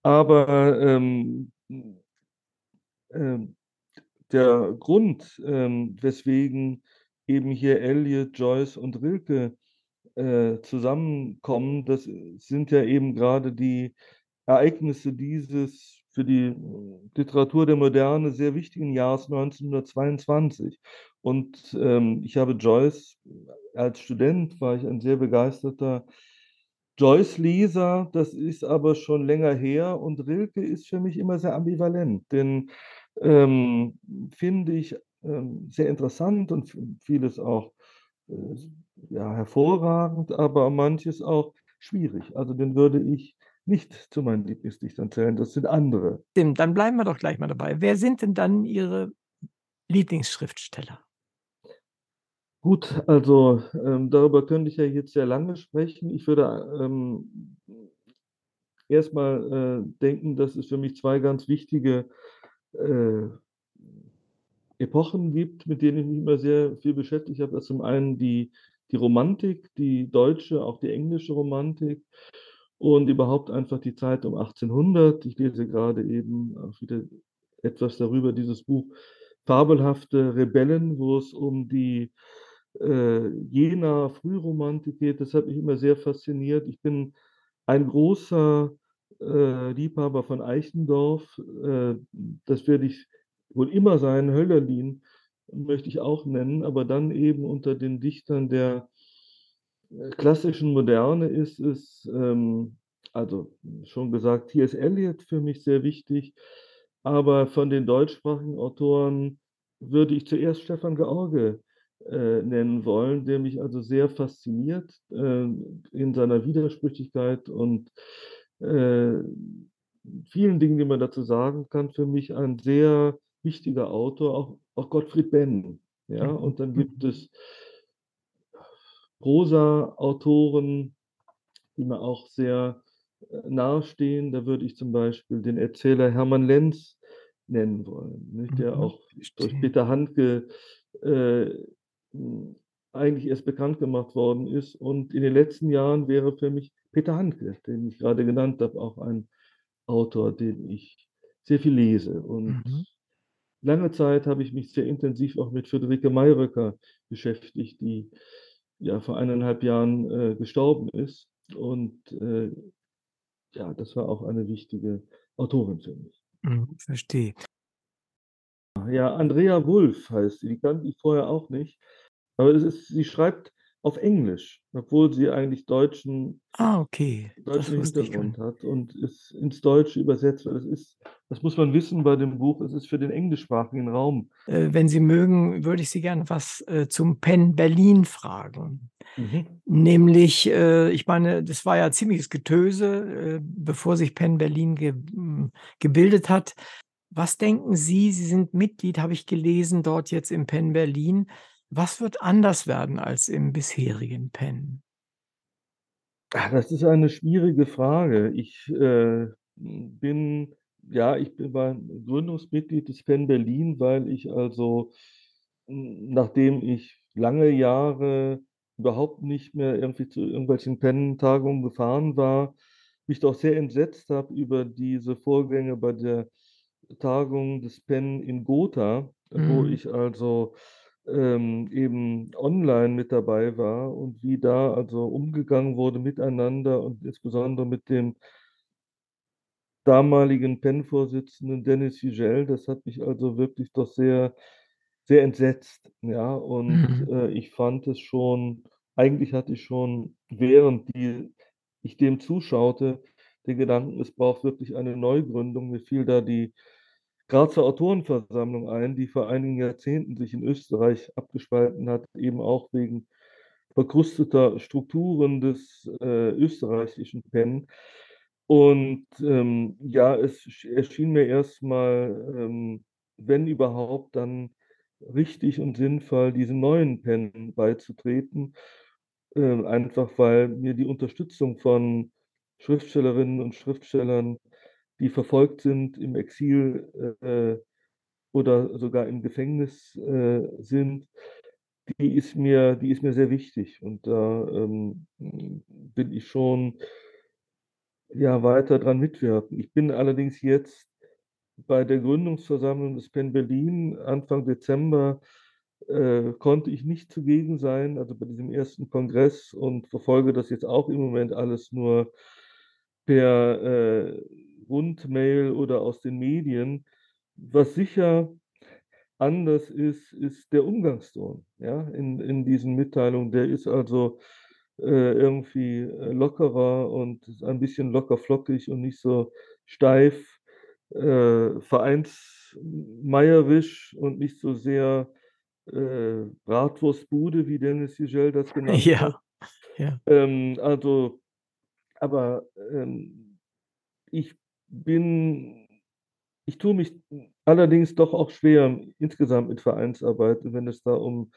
Aber, ähm, ähm der Grund, ähm, weswegen eben hier Eliot, Joyce und Rilke äh, zusammenkommen, das sind ja eben gerade die Ereignisse dieses für die Literatur der Moderne sehr wichtigen Jahres 1922. Und ähm, ich habe Joyce, als Student war ich ein sehr begeisterter Joyce-Leser, das ist aber schon länger her und Rilke ist für mich immer sehr ambivalent, denn ähm, finde ich ähm, sehr interessant und vieles auch äh, ja, hervorragend, aber manches auch schwierig. Also den würde ich nicht zu meinen Lieblingsdichtern zählen, das sind andere. Stimmt, dann bleiben wir doch gleich mal dabei. Wer sind denn dann Ihre Lieblingsschriftsteller? Gut, also ähm, darüber könnte ich ja jetzt sehr lange sprechen. Ich würde ähm, erstmal äh, denken, dass es für mich zwei ganz wichtige äh, Epochen gibt, mit denen ich mich immer sehr viel beschäftigt habe. Das ist zum einen die, die Romantik, die deutsche, auch die englische Romantik. Und überhaupt einfach die Zeit um 1800. Ich lese gerade eben auch wieder etwas darüber, dieses Buch Fabelhafte Rebellen, wo es um die äh, Jena Frühromantik geht. Das hat mich immer sehr fasziniert. Ich bin ein großer äh, Liebhaber von Eichendorff. Äh, das werde ich wohl immer sein. Höllerlin möchte ich auch nennen, aber dann eben unter den Dichtern der klassischen Moderne ist es, ähm, also schon gesagt, T.S. Eliot für mich sehr wichtig, aber von den deutschsprachigen Autoren würde ich zuerst Stefan George äh, nennen wollen, der mich also sehr fasziniert äh, in seiner Widersprüchlichkeit und äh, vielen Dingen, die man dazu sagen kann. Für mich ein sehr wichtiger Autor, auch, auch Gottfried Benn. Ja, und dann gibt Mhm. es Prosa-Autoren, die mir auch sehr äh, nahestehen. Da würde ich zum Beispiel den Erzähler Hermann Lenz nennen wollen, nicht? der Mhm, auch durch. Peter Handke äh, eigentlich erst bekannt gemacht worden ist. Und in den letzten Jahren wäre für mich Peter Handke, den ich gerade genannt habe, auch ein Autor, den ich sehr viel lese. Und Mhm. lange Zeit habe ich mich sehr intensiv auch mit Friederike Mayröcker beschäftigt, die ja vor eineinhalb Jahren äh, gestorben ist. Und äh, ja, das war auch eine wichtige Autorin für mich. Mhm, verstehe. Ja, Andrea Wulff heißt sie, die kannte ich vorher auch nicht. Aber es ist, sie schreibt auf Englisch, obwohl sie eigentlich deutschen, Ah, okay, deutschen Hintergrund hat und ist ins Deutsche übersetzt. Weil das ist, das muss man wissen bei dem Buch, es ist für den englischsprachigen Raum. Äh, wenn Sie mögen, würde ich Sie gerne was äh, zum Penn Berlin fragen. Mhm. Nämlich, äh, ich meine, das war ja ziemliches Getöse, bevor sich Penn Berlin ge hm, gebildet hat. Was denken Sie? Sie sind Mitglied, habe ich gelesen, dort jetzt im Penn Berlin. Was wird anders werden als im bisherigen Penn? Ah, das ist eine schwierige Frage. Ich äh, bin, ja, ich bin war Gründungsmitglied des Penn Berlin, weil ich also, nachdem ich lange Jahre überhaupt nicht mehr irgendwie zu irgendwelchen Penn-Tagungen gefahren war, mich doch sehr entsetzt habe über diese Vorgänge bei der Tagung des Penn in Gotha, wo Mhm. ich also ähm, eben online mit dabei war und wie da also umgegangen wurde miteinander und insbesondere mit dem damaligen PEN-Vorsitzenden Dennis Yücel. Das hat mich also wirklich doch sehr, sehr entsetzt. Ja, und Mhm. äh, ich fand es schon, eigentlich hatte ich schon, während die, ich dem zuschaute, den Gedanken, es braucht wirklich eine Neugründung. Mir fiel da die Grazer Autorenversammlung ein, die vor einigen Jahrzehnten sich in Österreich abgespalten hat, eben auch wegen verkrusteter Strukturen des äh, österreichischen PEN. Und ähm, ja, es sch- erschien mir erstmal, ähm, wenn überhaupt, dann richtig und sinnvoll, diesem neuen PEN beizutreten. Äh, einfach weil mir die Unterstützung von Schriftstellerinnen und Schriftstellern, die verfolgt sind, im Exil äh, oder sogar im Gefängnis äh, sind, die ist mir, die ist mir sehr wichtig. Und da ähm, will ich schon ja, weiter dran mitwirken. Ich bin allerdings jetzt bei der Gründungsversammlung des PEN Berlin Anfang Dezember äh, konnte ich nicht zugegen sein, also bei diesem ersten Kongress und verfolge das jetzt auch im Moment alles nur per äh, Rundmail oder aus den Medien. Was sicher anders ist, ist der Umgangston, ja, in, in diesen Mitteilungen. Der ist also irgendwie äh, lockerer und ein bisschen lockerflockig und nicht so steif, äh, vereinsmeierisch und nicht so sehr äh, Bratwurstbude, wie Dennis Yücel das genannt hat. Ja, ja. Ähm, also, aber ähm, ich bin, ich tue mich allerdings doch auch schwer insgesamt mit Vereinsarbeit, wenn es da um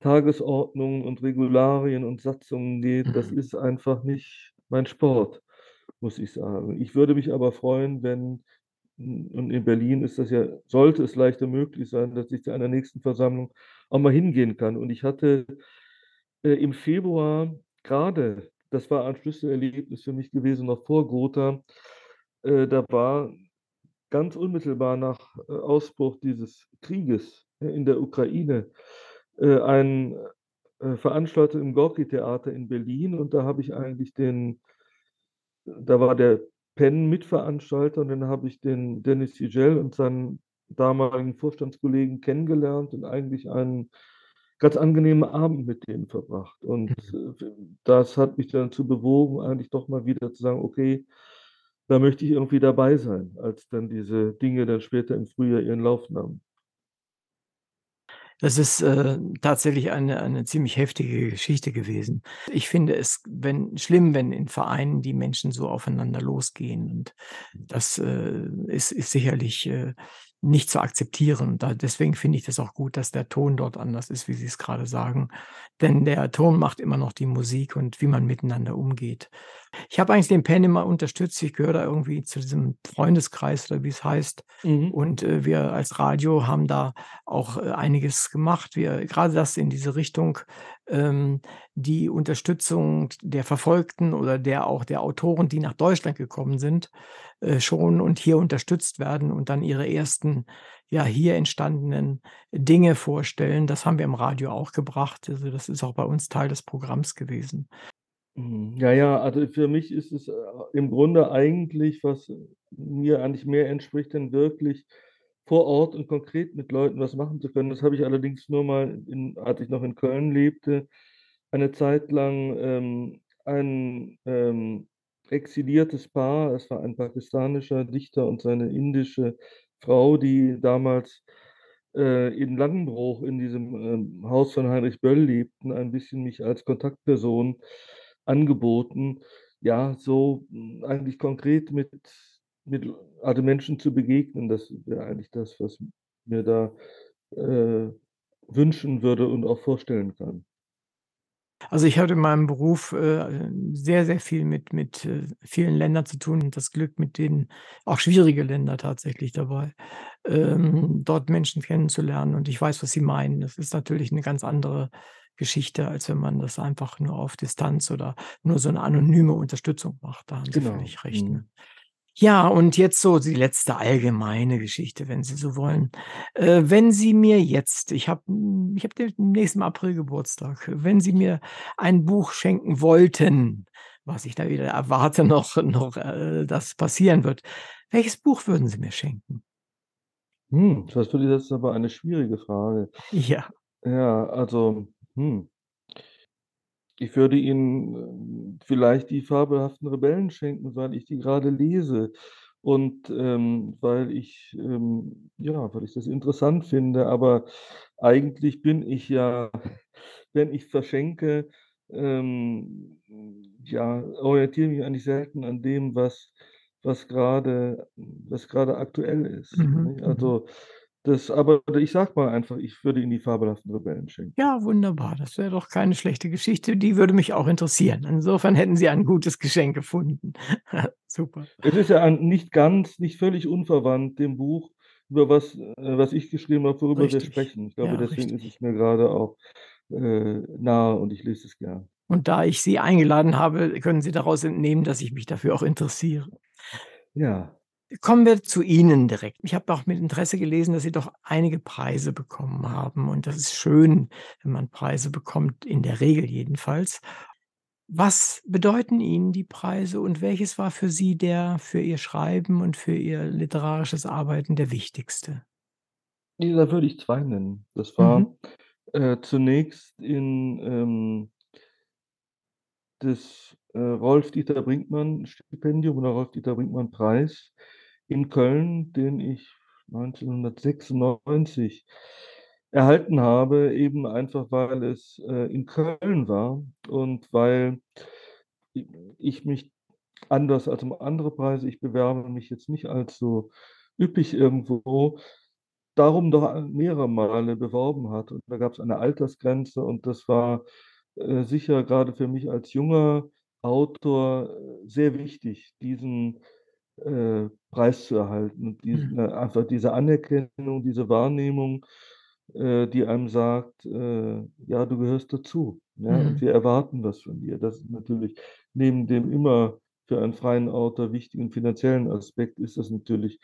Tagesordnungen und Regularien und Satzungen geht. Das Mhm. ist einfach nicht mein Sport, muss ich sagen. Ich würde mich aber freuen, wenn, und in Berlin ist das ja, sollte es leichter möglich sein, dass ich zu einer nächsten Versammlung auch mal hingehen kann. Und ich hatte äh, im Februar gerade das war ein Schlüsselerlebnis für mich gewesen, noch vor Gotha. Äh, da war ganz unmittelbar nach äh, Ausbruch dieses Krieges in der Ukraine äh, ein äh, Veranstalter im Gorki-Theater in Berlin und da habe ich eigentlich den da war der Penn Mitveranstalter und dann habe ich den Dennis Yücel und seinen damaligen Vorstandskollegen kennengelernt und eigentlich einen ganz angenehmen Abend mit denen verbracht. Und Mhm. äh, das hat mich dann dazu bewogen, eigentlich doch mal wieder zu sagen: „Okay, da möchte ich irgendwie dabei sein“, als dann diese Dinge dann später im Frühjahr ihren Lauf nahmen. Das ist, äh, tatsächlich eine eine ziemlich heftige Geschichte gewesen. Ich finde es wenn schlimm, wenn in Vereinen die Menschen so aufeinander losgehen und das, äh, ist ist sicherlich, äh, nicht zu akzeptieren. Da deswegen finde ich das auch gut, dass der Ton dort anders ist, wie Sie es grade sagen. Denn der Ton macht immer noch die Musik und wie man miteinander umgeht. Ich habe eigentlich den Penn immer unterstützt. Ich gehöre da irgendwie zu diesem Freundeskreis oder wie es heißt. Mhm. Und, äh, wir als Radio haben da auch, äh, einiges gemacht. Wir grade das in diese Richtung, ähm, die Unterstützung der Verfolgten oder der auch der Autoren, die nach Deutschland gekommen sind, äh, schon und hier unterstützt werden und dann ihre ersten, ja, hier entstandenen Dinge vorstellen. Das haben wir im Radio auch gebracht. Also, das ist auch bei uns Teil des Programms gewesen. Mhm. Ja, ja, also für mich ist es, äh, im Grunde eigentlich, was mir eigentlich mehr entspricht, denn wirklich vor Ort und konkret mit Leuten was machen zu können. Das habe ich allerdings nur mal in als ich noch in Köln lebte, eine Zeit lang, ähm, ein, ähm, exiliertes Paar, es war ein pakistanischer Dichter und seine indische Frau, die damals, äh, in Langenbruch in diesem, ähm, Haus von Heinrich Böll lebten, ein bisschen mich als Kontaktperson angeboten. Ja, so, hm, eigentlich konkret mit mit also Menschen zu begegnen, das wäre eigentlich das, was mir da, äh, wünschen würde und auch vorstellen kann. Also, ich hatte in meinem Beruf, äh, sehr, sehr viel mit mit, äh, vielen Ländern zu tun und das Glück, mit denen auch schwierige Länder tatsächlich dabei, ähm, dort Menschen kennenzulernen und ich weiß, was Sie meinen. Das ist natürlich 'ne ganz andere Geschichte, als wenn man das einfach nur auf Distanz oder nur so 'ne anonyme Unterstützung macht. Da haben Sie Genau. völlig recht, ne? Mhm. Ja, und jetzt so die letzte allgemeine Geschichte, wenn Sie so wollen. Äh, wenn Sie mir jetzt ich habe ich habe de demnächst im April Geburtstag. Wenn Sie mir ein Buch schenken wollten, was ich da wieder erwarte noch noch, äh, das passieren wird. Welches Buch würden Sie mir schenken? Hm, das ist aber eine schwierige Frage. Ja. Ja, also, hm ich würde Ihnen, äh, vielleicht die Fabelhaften Rebellen schenken, weil ich die grade lese und, ähm, weil ich, ähm ja, weil ich das interessant finde. Aber eigentlich bin ich ja, wenn ich verschenke, ähm, ja, orientiere mich eigentlich selten an dem, was was grade was grade aktuell ist, Mhm, mhm. Also, das aber ich sage mal einfach, ich würde Ihnen die Fabelhaften Rebellen schenken. Ja, wunderbar. Das wäre doch keine schlechte Geschichte. Die würde mich auch interessieren. Insofern hätten Sie ein gutes Geschenk gefunden. Super. Es ist ja ein nicht ganz nicht völlig unverwandt dem Buch, über was äh, was ich geschrieben habe, worüber wir Richtig. sprechen. Ich glaube, Ja, deswegen ist richtig. es mir grade auch, äh, nahe und ich lese es gern. Und da ich Sie eingeladen habe, können Sie daraus entnehmen, dass ich mich dafür auch interessiere. Ja. Kommen wir zu Ihnen direkt. Ich habe auch mit Interesse gelesen, dass Sie doch einige Preise bekommen haben und das ist schön, wenn man Preise bekommt, in der Regel jedenfalls. Was bedeuten Ihnen die Preise und welches war für Sie der für Ihr Schreiben und für Ihr literarisches Arbeiten der wichtigste? Ne, da würde ich 2 nennen. Das Mhm. war, äh, zunächst in, ähm das, äh, Rolf-Dieter-Brinkmann-Stipendium oder Rolf-Dieter-Brinkmann-Preis in Köln, den ich 1996 erhalten habe, eben einfach, weil es, äh, in Köln war und weil ich mich anders als um andere Preise ich bewerbe mich jetzt nicht als so üppig irgendwo, darum doch mehrere Male beworben hatte. Und da gab's eine Altersgrenze und das war, äh, sicher grade für mich als junger Autor, äh, sehr wichtig, diesen, äh, Preis zu erhalten und Mhm. äh, einfach diese Anerkennung, diese Wahrnehmung, äh, die einem sagt, äh: „Ja, du gehörst dazu.“ Ja, und Mhm. wir erwarten was von dir. Das ist natürlich neben dem immer für einen freien Autor wichtigen finanziellen Aspekt ist das natürlich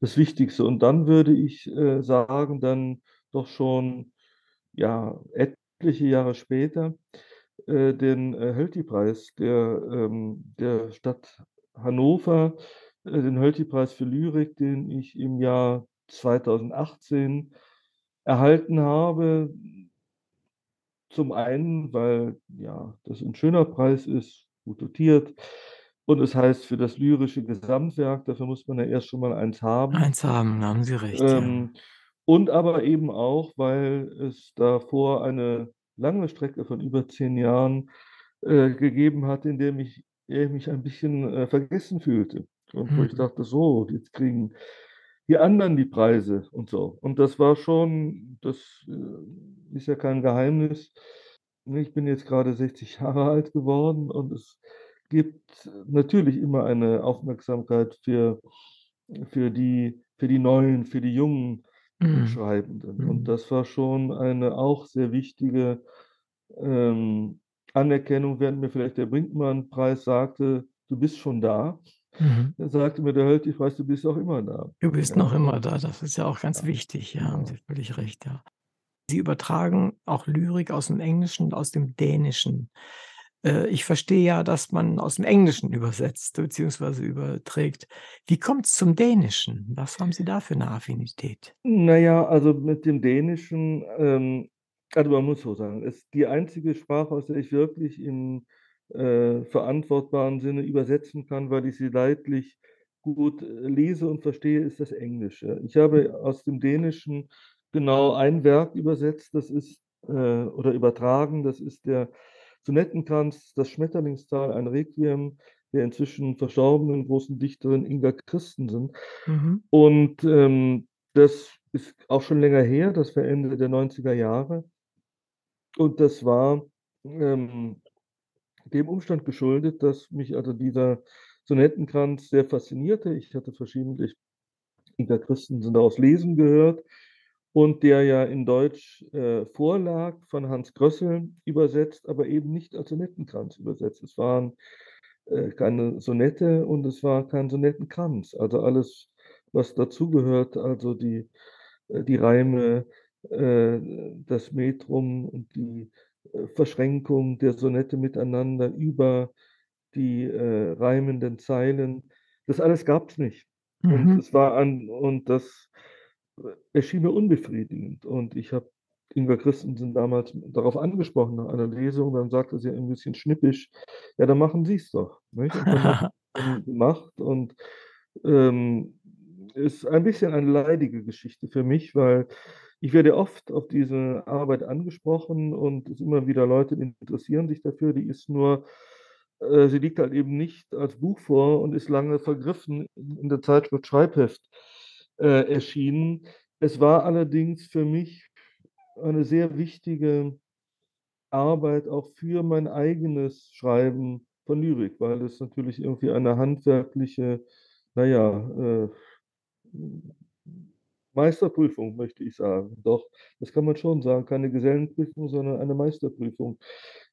das Wichtigste. Und dann würde ich äh, sagen, dann doch schon ja etliche Jahre später äh, den äh, Hölty-Preis der, ähm, der Stadt Hannover, den Hölty-Preis für Lyrik, den ich im Jahr 2018 erhalten habe. Zum einen, weil ja, das ein schöner Preis ist, gut dotiert. Und es heißt für das lyrische Gesamtwerk, dafür muss man ja erst schon mal eins haben. Eins haben, haben Sie recht, ja. Ähm, und aber eben auch, weil es davor eine lange Strecke von über zehn Jahren äh, gegeben hat, in der mich, ich mich ein bisschen äh, vergessen fühlte. Und wo ich Mhm. dachte, so, jetzt kriegen die anderen die Preise und so. Und das war schon, das äh, ist ja kein Geheimnis. Ich bin jetzt gerade 60 Jahre alt geworden und es gibt natürlich immer eine Aufmerksamkeit für, für, die, für die Neuen, für die jungen Mhm. Schreibenden. Mhm. Und das war schon eine auch sehr wichtige ähm, Anerkennung, während mir vielleicht der Brinkmann-Preis sagte, du bist schon da. Mhm. Da sagte mir der Hölty-Preis, du bist auch immer da. Du bist Ja, noch immer da, das ist ja auch ganz ja, wichtig, ja, haben. Sie völlig recht, ja. Sie übertragen auch Lyrik aus dem Englischen und aus dem Dänischen. Äh, ich verstehe ja, dass man aus dem Englischen übersetzt beziehungsweise überträgt. Wie kommt es zum Dänischen? Was haben Sie da für eine Affinität? Naja, also mit dem Dänischen, ähm, also man muss so sagen, es ist die einzige Sprache, aus der ich wirklich im äh, verantwortbaren Sinne übersetzen kann, weil ich sie leidlich gut äh, lese und verstehe, ist das Englische. Ich habe aus dem Dänischen genau ein Werk übersetzt, das ist äh, oder übertragen, das ist der Sonettenkranz, das Schmetterlingstal, ein Requiem der inzwischen verstorbenen großen Dichterin Inga Christensen. Mhm. Und ähm, das ist auch schon länger her, das war Ende der 90er Jahre. Und das war ähm, dem Umstand geschuldet, dass mich also dieser Sonettenkranz sehr faszinierte. Ich hatte verschiedentlich Inga Christensen daraus lesen gehört und der ja in Deutsch äh, vorlag, von Hans Grössel übersetzt, aber eben nicht als Sonettenkranz übersetzt. Es waren äh, keine Sonette und es war kein Sonettenkranz. Also alles, was dazugehört, also die, äh, die Reime, äh, das Metrum und die Verschränkung der Sonette miteinander über die äh, reimenden Zeilen. Das alles gab es nicht. Und Mhm. es war an, und das erschien mir unbefriedigend. Und ich habe Inga Christensen damals darauf angesprochen nach einer Lesung, dann sagte sie ein bisschen schnippisch, ja, dann machen Sie es doch. Nicht? Und dann gemacht und ähm, ist ein bisschen eine leidige Geschichte für mich, weil ich werde oft auf diese Arbeit angesprochen und es immer wieder Leute interessieren sich dafür. Die ist nur, äh, sie liegt halt eben nicht als Buch vor und ist lange vergriffen in der Zeitschrift Schreibheft äh, erschienen. Es war allerdings für mich eine sehr wichtige Arbeit auch für mein eigenes Schreiben von Lyrik, weil es natürlich irgendwie eine handwerkliche, naja, äh, Meisterprüfung, möchte ich sagen. Doch, das kann man schon sagen, keine Gesellenprüfung, sondern eine Meisterprüfung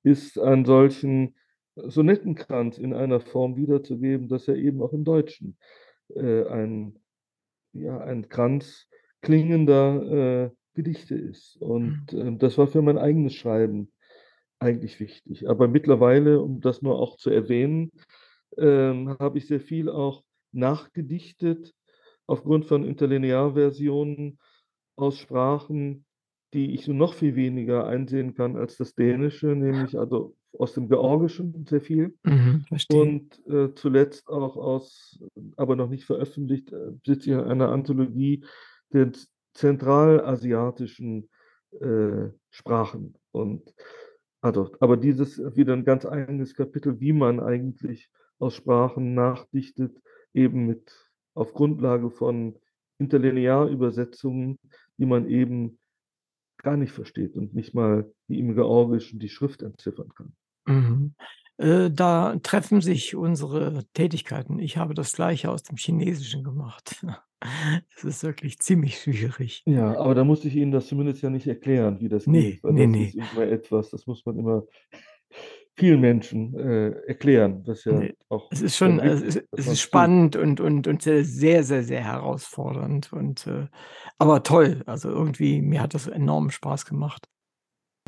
ist, einen solchen Sonettenkranz in einer Form wiederzugeben, dass er eben auch im Deutschen äh, ein, ja, ein Kranz klingender äh, Gedichte ist. Und äh, das war für mein eigenes Schreiben eigentlich wichtig. Aber mittlerweile, um das nur auch zu erwähnen, ähm, habe ich sehr viel auch nachgedichtet aufgrund von Interlinearversionen aus Sprachen, die ich noch viel weniger einsehen kann als das Dänische, nämlich also aus dem Georgischen sehr viel Mhm, und äh, zuletzt auch aus, aber noch nicht veröffentlicht, äh, besitze ich eine Anthologie der zentralasiatischen äh, Sprachen. Und also, aber dieses wieder ein ganz eigenes Kapitel, wie man eigentlich aus Sprachen nachdichtet, eben mit auf Grundlage von Interlinearübersetzungen, die man eben gar nicht versteht und nicht mal wie im Georgischen die Schrift entziffern kann. Mhm. Äh, da treffen sich unsere Tätigkeiten. Ich habe das Gleiche aus dem Chinesischen gemacht. Es ist wirklich ziemlich schwierig. Ja, aber da musste ich Ihnen das zumindest ja nicht erklären, wie das Ne, geht, weil ne, das ne. ist immer etwas, das muss man immer vielen Menschen, äh, erklären, was ja auch es ist schon es wichtig ist es ist tut. spannend und und und sehr, sehr, sehr, herausfordernd und, äh aber toll. Also, irgendwie mir hat das enormen Spaß gemacht.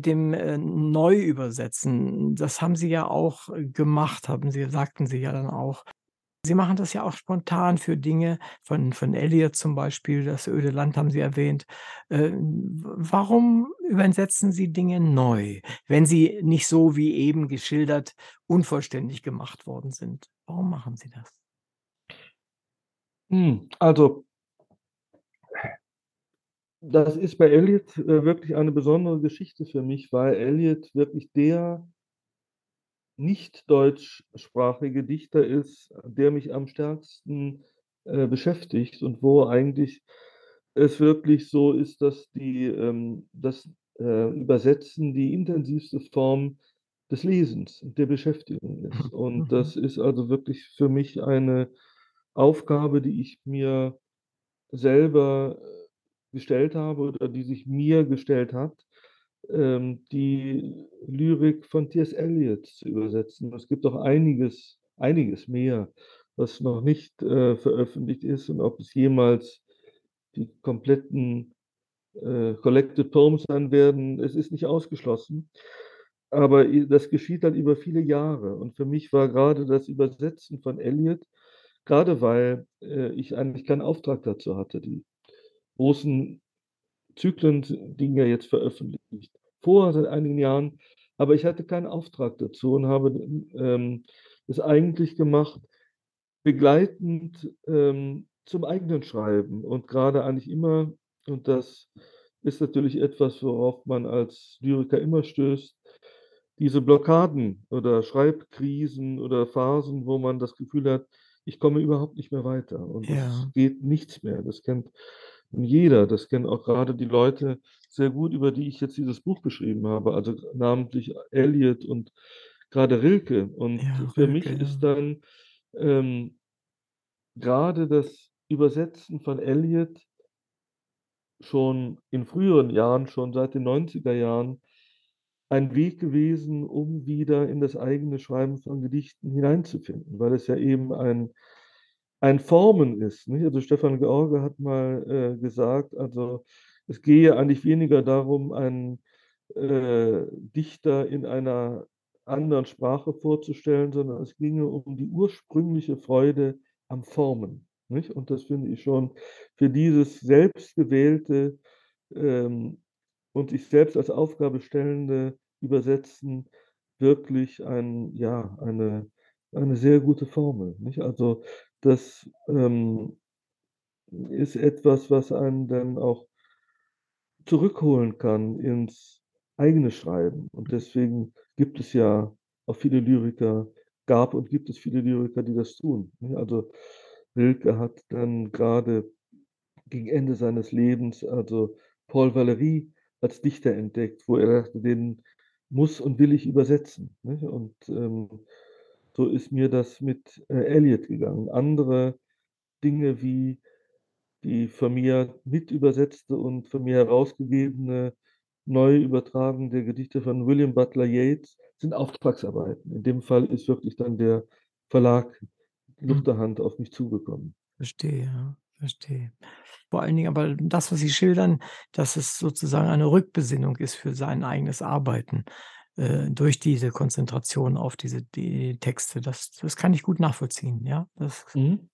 Mit dem, äh, Neuübersetzen, das haben Sie ja auch, gemacht, haben Sie sagten Sie ja dann auch. Sie machen das ja auch spontan für Dinge von von Eliot zum Beispiel, „Das öde Land“ haben Sie erwähnt. Äh, warum übersetzen Sie Dinge neu, wenn sie nicht so wie eben geschildert unvollständig gemacht worden sind? Warum machen Sie das? Hm, also das ist bei Eliot, äh, wirklich eine besondere Geschichte für mich, weil Eliot wirklich der nicht deutschsprachige Dichter ist, der mich am stärksten, äh, beschäftigt und wo eigentlich es wirklich so ist, dass die ähm, das, äh, Übersetzen die intensivste Form des Lesens und der Beschäftigung ist. Und Mhm. das ist also wirklich für mich eine Aufgabe, die ich mir selber, äh, gestellt habe oder die sich mir gestellt hat, ähm, die Lyrik von T. S. Eliot zu übersetzen. Es gibt auch einiges einiges mehr, was noch nicht, äh, veröffentlicht ist und ob es jemals die kompletten, äh, Collected Poems sein werden, es ist nicht ausgeschlossen. Aber das geschieht dann über viele Jahre. Und für mich war grade das Übersetzen von Eliot grade weil, äh, ich eigentlich keinen Auftrag dazu hatte. Die großen Zyklen s liegen ja jetzt veröffentlicht vor seit einigen Jahren, aber ich hatte keinen Auftrag dazu und habe, ähm, es eigentlich gemacht, begleitend, ähm, zum eigenen Schreiben und grade eigentlich immer und das ist natürlich etwas, worauf man als Lyriker immer stößt, diese Blockaden oder Schreibkrisen oder Phasen, wo man das Gefühl hat: „Ich komme überhaupt nicht mehr weiter und es Ja. geht nichts mehr.“ Das kennt jeder. Das kennen auch grade die Leute sehr gut, über die ich jetzt dieses Buch geschrieben habe, also namentlich Eliot und grade Rilke. Und Ja, für Rilke, mich ist ja. dann, ähm, grade das Übersetzen von Eliot schon in früheren Jahren, schon seit den 90er Jahren ein Weg gewesen, um wieder in das eigene Schreiben von Gedichten hineinzufinden, weil es ja eben ein ein Formen ist, nicht? Also, Stefan George hat mal, äh, gesagt, also, es gehe eigentlich weniger darum, einen, äh, Dichter in einer anderen Sprache vorzustellen, sondern es ginge um die ursprüngliche Freude am Formen, nicht? Und das finde ich schon für dieses selbstgewählte, ähm, und sich selbst als Aufgabe stellende Übersetzen wirklich ein ja, eine eine sehr gute Formel, nicht? Also, das, ähm, ist etwas, was einen dann auch zurückholen kann ins eigene Schreiben. Und deswegen gibt es ja auch viele Lyriker gab und gibt es viele Lyriker, die das tun, ne? Also, Rilke hat dann grade gegen Ende seines Lebens, also, Paul Valéry als Dichter entdeckt, wo er dachte: „Den muss und will ich übersetzen“, nicht? Und, ähm, so ist mir das mit, äh, Eliot gegangen. Andere Dinge wie die von mir mitübersetzte und von mir herausgegebene Neuübertragung der Gedichte von William Butler Yeats sind Auftragsarbeiten. In dem Fall ist wirklich dann der Verlag Mhm. Luchterhand auf mich zugekommen. Verstehe, ja, verstehe. Vor allen Dingen aber das, was Sie schildern, dass es sozusagen eine Rückbesinnung ist für sein eigenes Arbeiten, äh, durch diese Konzentration auf diese die Texte. Das das kann ich gut nachvollziehen, ja. Das Mhm.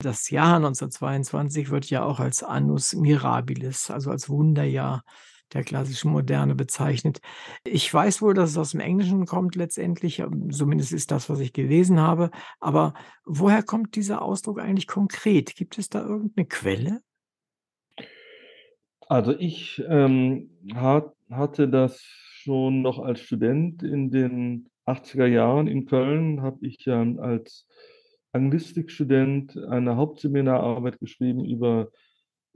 das Jahr 1922 wird ja auch als Annus Mirabilis, also als Wunderjahr der klassischen Moderne bezeichnet. Ich weiß wohl, dass es aus'm Englischen kommt letztendlich, ähm, zumindest ist das, was ich gelesen habe. Aber woher kommt dieser Ausdruck eigentlich konkret? Gibt es da irgend 'ne Quelle? Also, ich, ähm, ha hatte das schon noch als Student in den 80er Jahren in Köln habe ich ja als Anglistikstudent eine Hauptseminararbeit geschrieben über,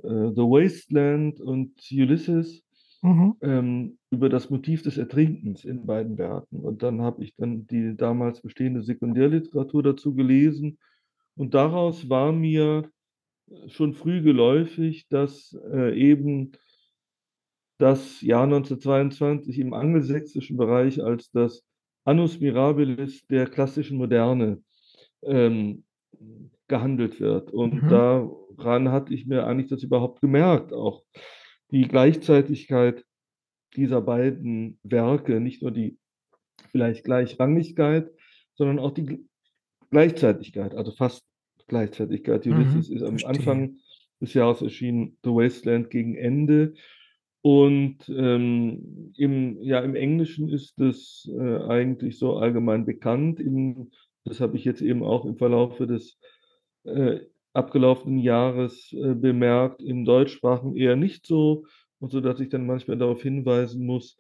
äh, „The Waste Land“ und „Ulysses“. mhm. ähm, über das Motiv des Ertrinkens in beiden Werken. Und dann habe ich dann die damals bestehende Sekundärliteratur dazu gelesen. Und daraus war mir schon früh geläufig, dass äh, eben das Jahr 1922 im angelsächsischen Bereich als das Annus Mirabilis der klassischen Moderne ähm, gehandelt wird. Und mhm. daran hatte ich mir eigentlich das überhaupt gemerkt, auch die Gleichzeitigkeit dieser beiden Werke, nicht nur die vielleicht Gleichrangigkeit, sondern auch die Gleichzeitigkeit, also fast Gleichzeitigkeit. Ulysses mhm, ist am verstehe. Anfang des Jahres erschienen, The Wasteland gegen Ende. Und ähm, im, ja, im Englischen ist es äh, eigentlich so allgemein bekannt. Im, das habe ich jetzt eben auch im Verlauf des äh, abgelaufenen Jahres äh, bemerkt, im Deutschsprachen eher nicht so. Und so dass ich dann manchmal darauf hinweisen muss,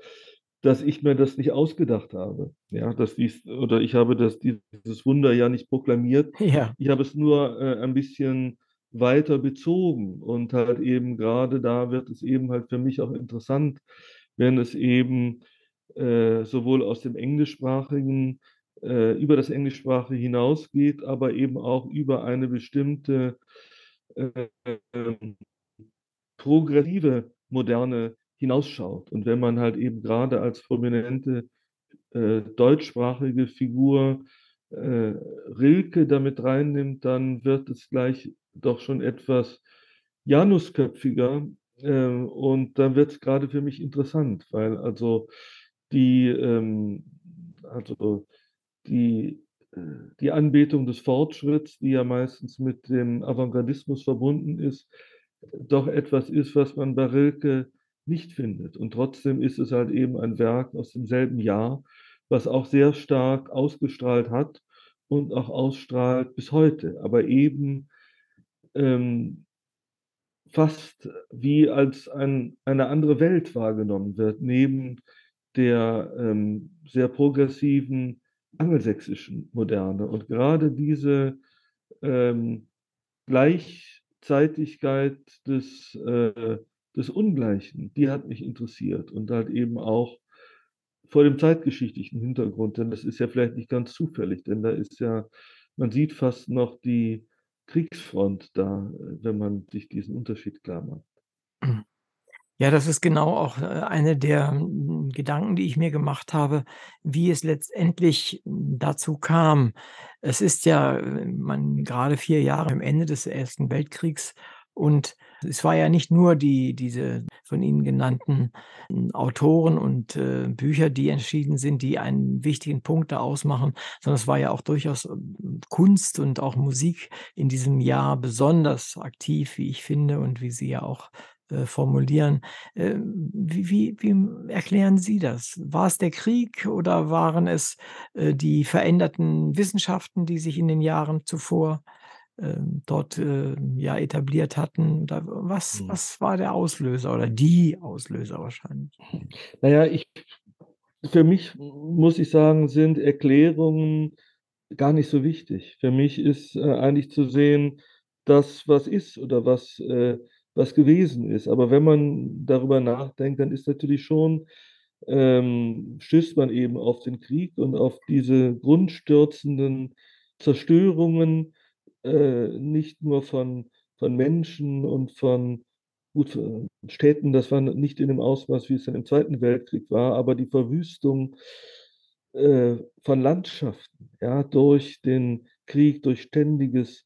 dass ich mir das nicht ausgedacht habe. Ja, dass dies, oder ich habe das, dieses Wunder ja nicht proklamiert. Ja. Ich habe es nur äh, ein bisschen weiter bezogen und halt eben gerade da wird es eben halt für mich auch interessant, wenn es eben äh, sowohl aus dem englischsprachigen äh, über das englischsprachige hinausgeht, aber eben auch über eine bestimmte äh, progressive moderne hinausschaut. Und wenn man halt eben gerade als prominente äh, deutschsprachige Figur äh, Rilke damit reinnimmt, dann wird es gleich doch schon etwas Janusköpfiger. Äh, und dann wird es gerade für mich interessant, weil also die, ähm, also die, äh, die Anbetung des Fortschritts, die ja meistens mit dem Avantgardismus verbunden ist, doch etwas ist, was man bei Rilke nicht findet. Und trotzdem ist es halt eben ein Werk aus demselben Jahr, was auch sehr stark ausgestrahlt hat und auch ausstrahlt bis heute, aber eben ähm, fast wie als ein, eine andere Welt wahrgenommen wird, neben der ähm, sehr progressiven angelsächsischen Moderne. Und gerade diese ähm, Gleichzeitigkeit des, äh, des Ungleichen, die hat mich interessiert und halt eben auch vor dem zeitgeschichtlichen Hintergrund, denn das ist ja vielleicht nicht ganz zufällig, denn da ist ja, man sieht fast noch die Kriegsfront da, wenn man sich diesen Unterschied klar macht. Ja, das ist genau auch äh, eine der hm, Gedanken, die ich mir gemacht habe, wie es letztendlich hm, dazu kam. Es ist ja äh, man gerade vier Jahre am Ende des Ersten Weltkriegs und es war ja nicht nur die diese von Ihnen genannten hm, Autoren und, äh, Bücher, die entschieden sind, die einen wichtigen Punkt da ausmachen, sondern es war ja auch durchaus, Kunst und auch Musik in diesem Jahr besonders aktiv, wie ich finde und wie Sie ja auch äh, formulieren. Äh, wie, wie, wie, erklären Sie das? War es der Krieg oder waren es äh, die veränderten Wissenschaften, die sich in den Jahren zuvor ähm, dort äh, ja etabliert hatten? Was, hm. was war der Auslöser oder die Auslöser wahrscheinlich? Naja, ich, für mich muss ich sagen, sind Erklärungen gar nicht so wichtig. Für mich ist äh, eigentlich zu sehen, das, was ist oder was äh, was gewesen ist. Aber wenn man darüber nachdenkt, dann ist natürlich schon, ähm, stößt man eben auf den Krieg und auf diese grundstürzenden Zerstörungen, äh, nicht nur von, von Menschen und von gut, Städten, das war nicht in dem Ausmaß, wie es dann im Zweiten Weltkrieg war, aber die Verwüstung äh, von Landschaften, ja, durch den Krieg, durch ständiges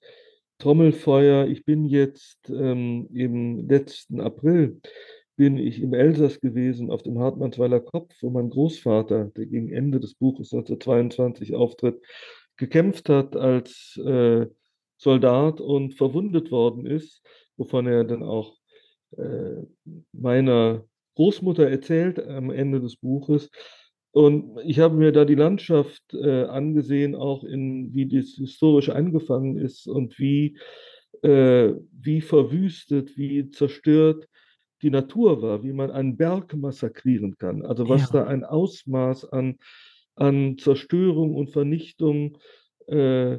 Trommelfeuer. Ich bin jetzt ähm, im letzten April bin ich im Elsass gewesen, auf dem Hartmannsweiler Kopf, wo mein Großvater, der gegen Ende des Buches 1922 auftritt, gekämpft hat als äh, Soldat und verwundet worden ist, wovon er dann auch äh, meiner Großmutter erzählt am Ende des Buches. Und ich habe mir da die Landschaft äh, angesehen, auch in wie das historisch angefangen ist und wie, äh, wie verwüstet, wie zerstört die Natur war, wie man einen Berg massakrieren kann. Also was ja. da ein Ausmaß an, an Zerstörung und Vernichtung äh,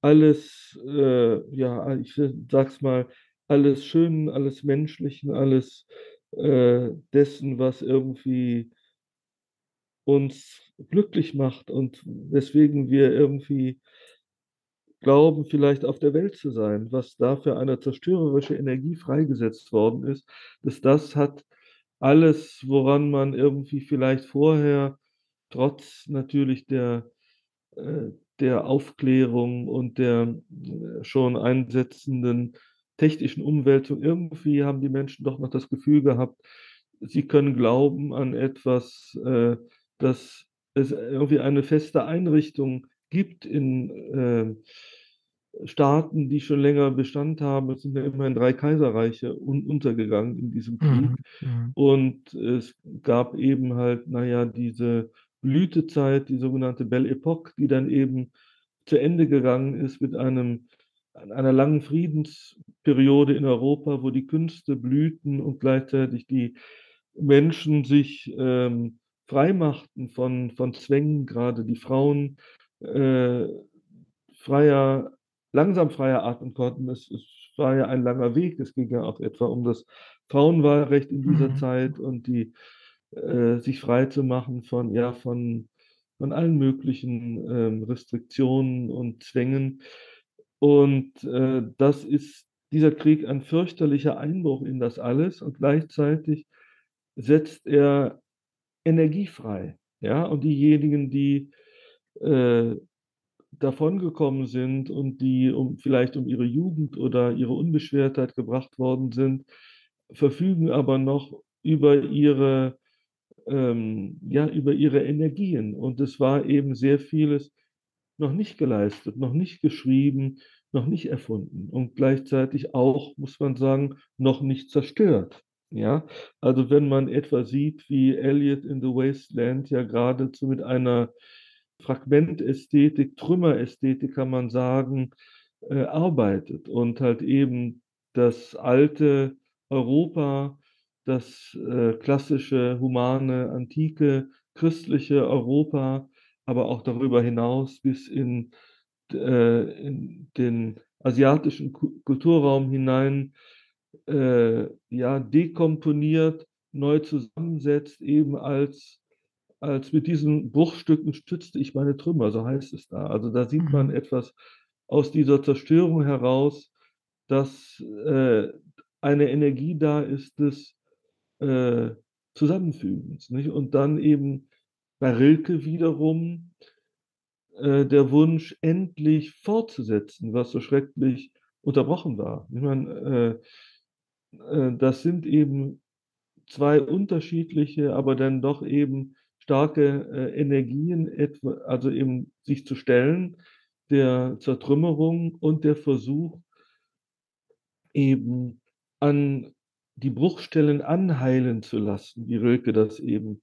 alles, äh, ja, ich sag's mal, alles Schönen, alles Menschlichen, alles äh, dessen, was irgendwie uns glücklich macht und weswegen wir irgendwie glauben, vielleicht auf der Welt zu sein, was da für eine zerstörerische Energie freigesetzt worden ist, dass das hat alles, woran man irgendwie vielleicht vorher trotz natürlich der, äh, der Aufklärung und der äh, schon einsetzenden technischen Umwälzung, irgendwie haben die Menschen doch noch das Gefühl gehabt, sie können glauben an etwas, äh, dass es irgendwie eine feste Einrichtung gibt in äh, Staaten, die schon länger Bestand haben. Es sind ja immerhin drei Kaiserreiche un untergegangen in diesem Krieg. Mhm. Mhm. Und es gab eben halt, naja, diese Blütezeit, die sogenannte Belle Epoque, die dann eben zu Ende gegangen ist mit einem, einer langen Friedensperiode in Europa, wo die Künste blühten und gleichzeitig die Menschen sich ähm, freimachten von, von Zwängen, gerade die Frauen äh, freier, langsam freier atmen konnten. Es, es, war ja ein langer Weg. Es ging ja auch etwa um das Frauenwahlrecht in dieser Mhm. Zeit und die äh, sich frei zu machen von, ja, von, von allen möglichen ähm, Restriktionen und Zwängen. Und äh, das ist dieser Krieg ein fürchterlicher Einbruch in das alles und gleichzeitig setzt er Energie frei. Ja, und diejenigen, die äh, davongekommen sind und die um, vielleicht um ihre Jugend oder ihre Unbeschwertheit gebracht worden sind, verfügen aber noch über ihre, ähm, ja, über ihre Energien. Und es war eben sehr vieles noch nicht geleistet, noch nicht geschrieben, noch nicht erfunden und gleichzeitig auch, muss man sagen, noch nicht zerstört. Ja, also wenn man etwa sieht, wie Eliot in The Wasteland ja geradezu mit einer Fragmentästhetik, Trümmerästhetik kann man sagen, äh, arbeitet und halt eben das alte Europa, das äh, klassische, humane, antike, christliche Europa, aber auch darüber hinaus bis in, äh, in den asiatischen Kulturraum hinein äh, ja, dekomponiert, neu zusammensetzt, eben als, als mit diesen Bruchstücken stützte ich meine Trümmer, so heißt es da. Also da sieht man Mhm. etwas aus dieser Zerstörung heraus, dass äh, eine Energie da ist des äh, Zusammenfügens. Nicht? Und dann eben bei Rilke wiederum äh, der Wunsch, endlich fortzusetzen, was so schrecklich unterbrochen war. Ich meine, äh, äh, das sind eben zwei unterschiedliche, aber dann doch eben starke äh, Energien, etwa, also eben sich zu stellen, der Zertrümmerung und der Versuch, eben an die Bruchstellen anheilen zu lassen, wie Rilke das eben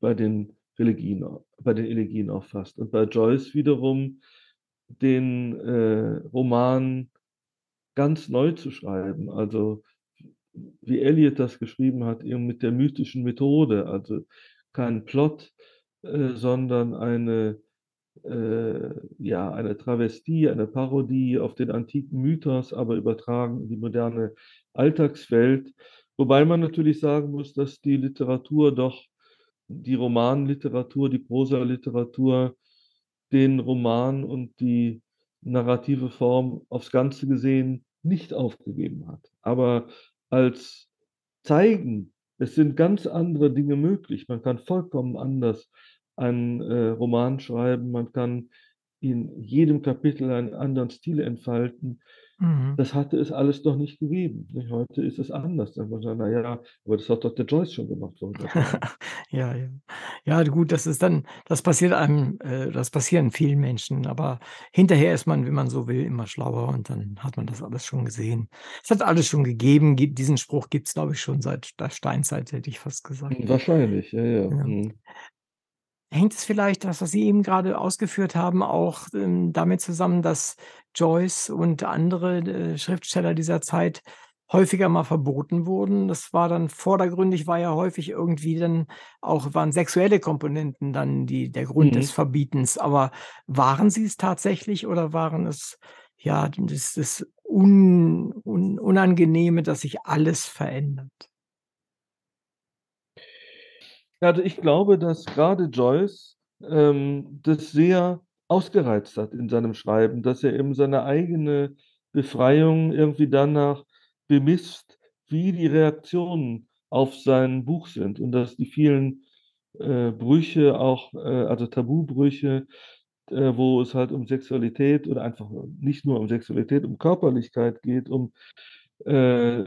bei den Elegien, bei den Elegien auffasst. Und bei Joyce wiederum den äh, Roman ganz neu zu schreiben, also wie Eliot das geschrieben hat, eben mit der mythischen Methode, also kein Plot, äh, sondern eine, äh, ja, eine Travestie, eine Parodie auf den antiken Mythos, aber übertragen in die moderne Alltagswelt. Wobei man natürlich sagen muss, dass die Literatur doch, die Romanliteratur, die Prosaliteratur, den Roman und die narrative Form aufs Ganze gesehen nicht aufgegeben hat. Aber als zeigen, es sind ganz andere Dinge möglich. Man kann vollkommen anders einen äh, Roman schreiben, man kann in jedem Kapitel einen anderen Stil entfalten. Mhm. Das hatte es alles noch nicht gegeben. Heute ist es anders. Dann man sagt, naja, aber das hat doch der Joyce schon gemacht vor 100 Jahren. Ja, ja. Ja, gut, das ist dann das passiert einem äh, das passieren vielen Menschen, aber hinterher ist man, wenn man so will, immer schlauer und dann hat man das alles schon gesehen. Es hat alles schon gegeben. Diesen Spruch gibt's, glaube ich, schon seit der Steinzeit, hätte ich fast gesagt. Wahrscheinlich, ja, ja. Ja. Mhm. Hängt es vielleicht, das, was Sie eben gerade ausgeführt haben, auch, ähm, damit zusammen, dass Joyce und andere, äh, Schriftsteller dieser Zeit häufiger mal verboten wurden? Das war dann vordergründig war ja häufig irgendwie dann auch waren sexuelle Komponenten dann die der Grund des Mhm. Verbietens. Aber waren sie es tatsächlich oder waren es, ja, das das Un Un Unangenehme, dass sich alles verändert? Also ich glaube, dass gerade Joyce ähm, das sehr ausgereizt hat in seinem Schreiben, dass er eben seine eigene Befreiung irgendwie danach bemisst, wie die Reaktionen auf sein Buch sind und dass die vielen äh, Brüche auch, äh, also Tabubrüche, äh, wo es halt um Sexualität oder einfach nicht nur um Sexualität, um Körperlichkeit geht, um, äh,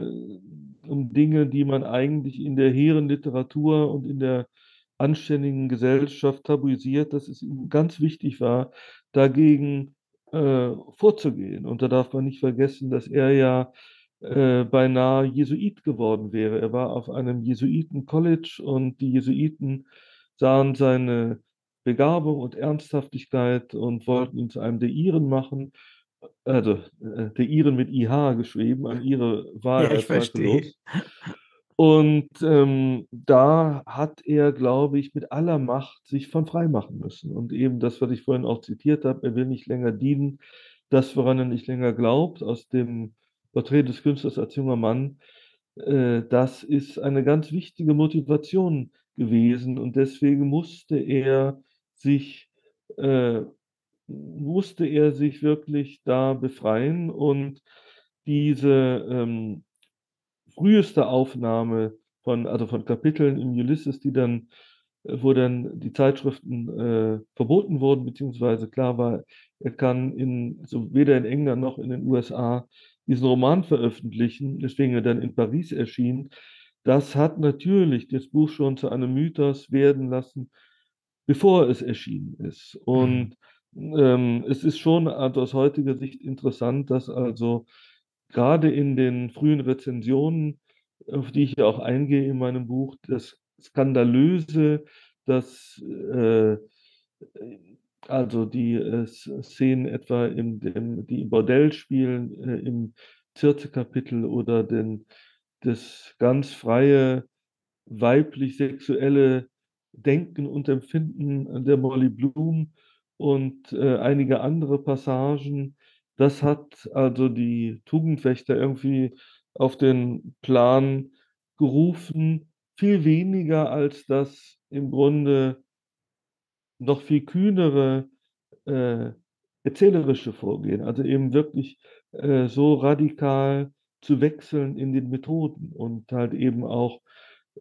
um Dinge, die man eigentlich in der hehren Literatur und in der anständigen Gesellschaft tabuisiert, dass es ihm ganz wichtig war, dagegen äh, vorzugehen. Und da darf man nicht vergessen, dass er ja äh, beinahe Jesuit geworden wäre. Er war auf einem Jesuiten-College und die Jesuiten sahen seine Begabung und Ernsthaftigkeit und wollten ihn zu einem der Iren machen. Also äh, der Iren mit IH geschrieben, an ihre war Ja, ich verstehe. Und ähm, da hat er, glaube ich, mit aller Macht sich von frei machen müssen. Und eben das, was ich vorhin auch zitiert habe, er will nicht länger dienen, das, woran er nicht länger glaubt, aus dem Porträt des Künstlers als junger Mann, äh, das ist eine ganz wichtige Motivation gewesen. Und deswegen musste er sich, äh, musste er sich wirklich da befreien und diese ähm, früheste Aufnahme von, also von Kapiteln im Ulysses, die dann, äh, wo dann die Zeitschriften äh, verboten wurden, beziehungsweise klar war, er kann in, so weder in England noch in den USA diesen Roman veröffentlichen, deswegen er dann in Paris erschien. Das hat natürlich das Buch schon zu einem Mythos werden lassen, bevor es erschienen ist. Und ähm, es ist schon also aus heutiger Sicht interessant, dass also gerade in den frühen Rezensionen, auf die ich ja auch eingehe in meinem Buch, das Skandalöse, das äh, also die äh, Szenen etwa, im, dem, die im Bordell spielen, äh, im Zirze-Kapitel oder den, das ganz freie weiblich-sexuelle Denken und Empfinden der Molly Bloom und äh, einige andere Passagen. Das hat also die Tugendwächter irgendwie auf den Plan gerufen, viel weniger als das im Grunde noch viel kühnere äh, erzählerische Vorgehen, also eben wirklich äh, so radikal zu wechseln in den Methoden und halt eben auch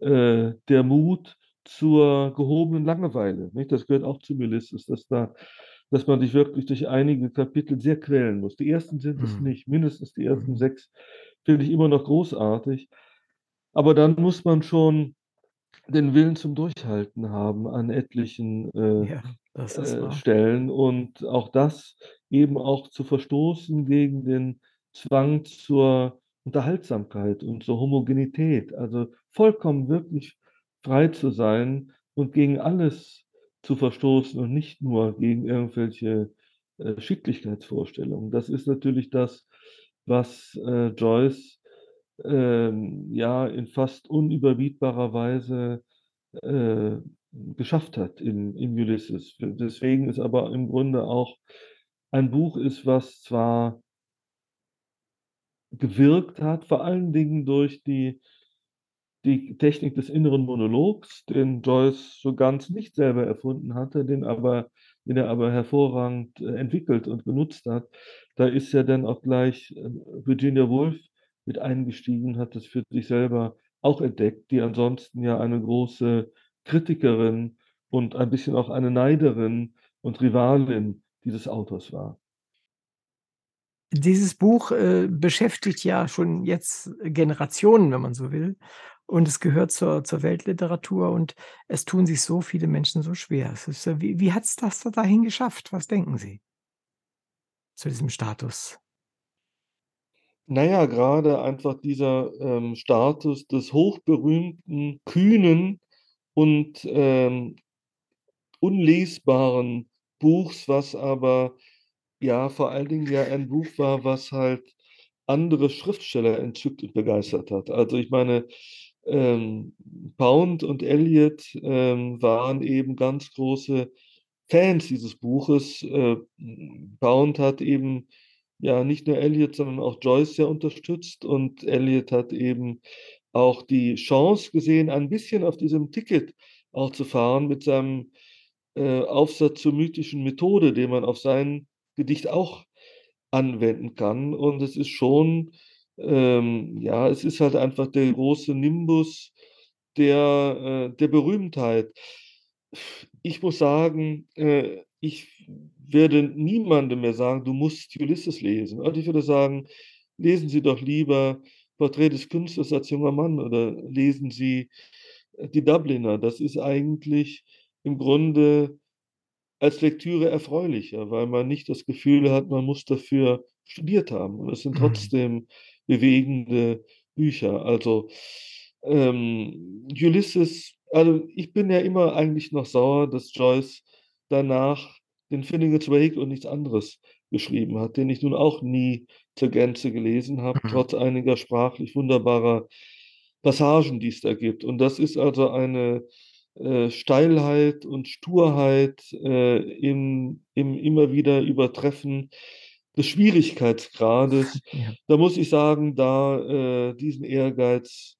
äh, der Mut zur gehobenen Langeweile. Nicht? Das gehört auch zu Melissus, dass, da, dass man sich wirklich durch einige Kapitel sehr quälen muss. Die ersten sind es Mhm. nicht, mindestens die ersten Mhm. sechs finde ich immer noch großartig. Aber dann muss man schon den Willen zum Durchhalten haben an etlichen äh, Ja, äh. Stellen und auch das eben auch zu verstoßen gegen den Zwang zur Unterhaltsamkeit und zur Homogenität, also vollkommen wirklich frei zu sein und gegen alles zu verstoßen und nicht nur gegen irgendwelche äh, Schicklichkeitsvorstellungen. Das ist natürlich das, was äh, Joyce ähm, ja in fast unüberbietbarer Weise äh, geschafft hat im, im Ulysses. Deswegen ist aber im Grunde auch ein Buch ist, was zwar gewirkt hat, vor allen Dingen durch die, die Technik des inneren Monologs, den Joyce so ganz nicht selber erfunden hatte, den, aber, den er aber hervorragend äh, entwickelt und genutzt hat. Da ist ja dann auch gleich äh, Virginia Woolf mit eingestiegen, hat das für sich selber auch entdeckt, die ansonsten ja eine große Kritikerin und ein bisschen auch eine Neiderin und Rivalin dieses Autors war. Dieses Buch äh, beschäftigt ja schon jetzt Generationen, wenn man so will. Und es gehört zur, zur Weltliteratur und es tun sich so viele Menschen so schwer. Ist, äh, wie wie hat es das da dahin geschafft? Was denken Sie zu diesem Status? Naja, gerade einfach dieser ähm, Status des hochberühmten, kühnen und ähm, unlesbaren Buchs, was aber ja vor allen Dingen ja ein Buch war, was halt andere Schriftsteller entzückt und begeistert hat. Also ich meine, ähm, Pound und Eliot ähm, waren eben ganz große Fans dieses Buches. Äh, Pound hat eben ja nicht nur Eliot, sondern auch Joyce sehr unterstützt und Eliot hat eben auch die Chance gesehen, ein bisschen auf diesem Ticket auch zu fahren mit seinem äh, Aufsatz zur mythischen Methode, den man auf sein Gedicht auch anwenden kann. Und es ist schon, ähm, ja, es ist halt einfach der große Nimbus der, äh, der Berühmtheit. Ich muss sagen, äh, ich werde niemandem mehr sagen, du musst Ulysses lesen. Also ich würde sagen, lesen Sie doch lieber Porträt des Künstlers als junger Mann oder lesen Sie äh, die Dubliner. Das ist eigentlich im Grunde als Lektüre erfreulicher, weil man nicht das Gefühl hat, man muss dafür studiert haben. Und es sind mhm. trotzdem bewegende Bücher. Also ähm, Ulysses, also ich bin ja immer eigentlich noch sauer, dass Joyce danach den Finnegan's Wake und nichts anderes geschrieben hat, den ich nun auch nie zur Gänze gelesen habe, mhm. trotz einiger sprachlich wunderbarer Passagen, die es da gibt. Und das ist also eine äh, Steilheit und Sturheit äh, im, im immer wieder Übertreffen des Schwierigkeitsgrades. Ja. Da muss ich sagen, da äh, diesen Ehrgeiz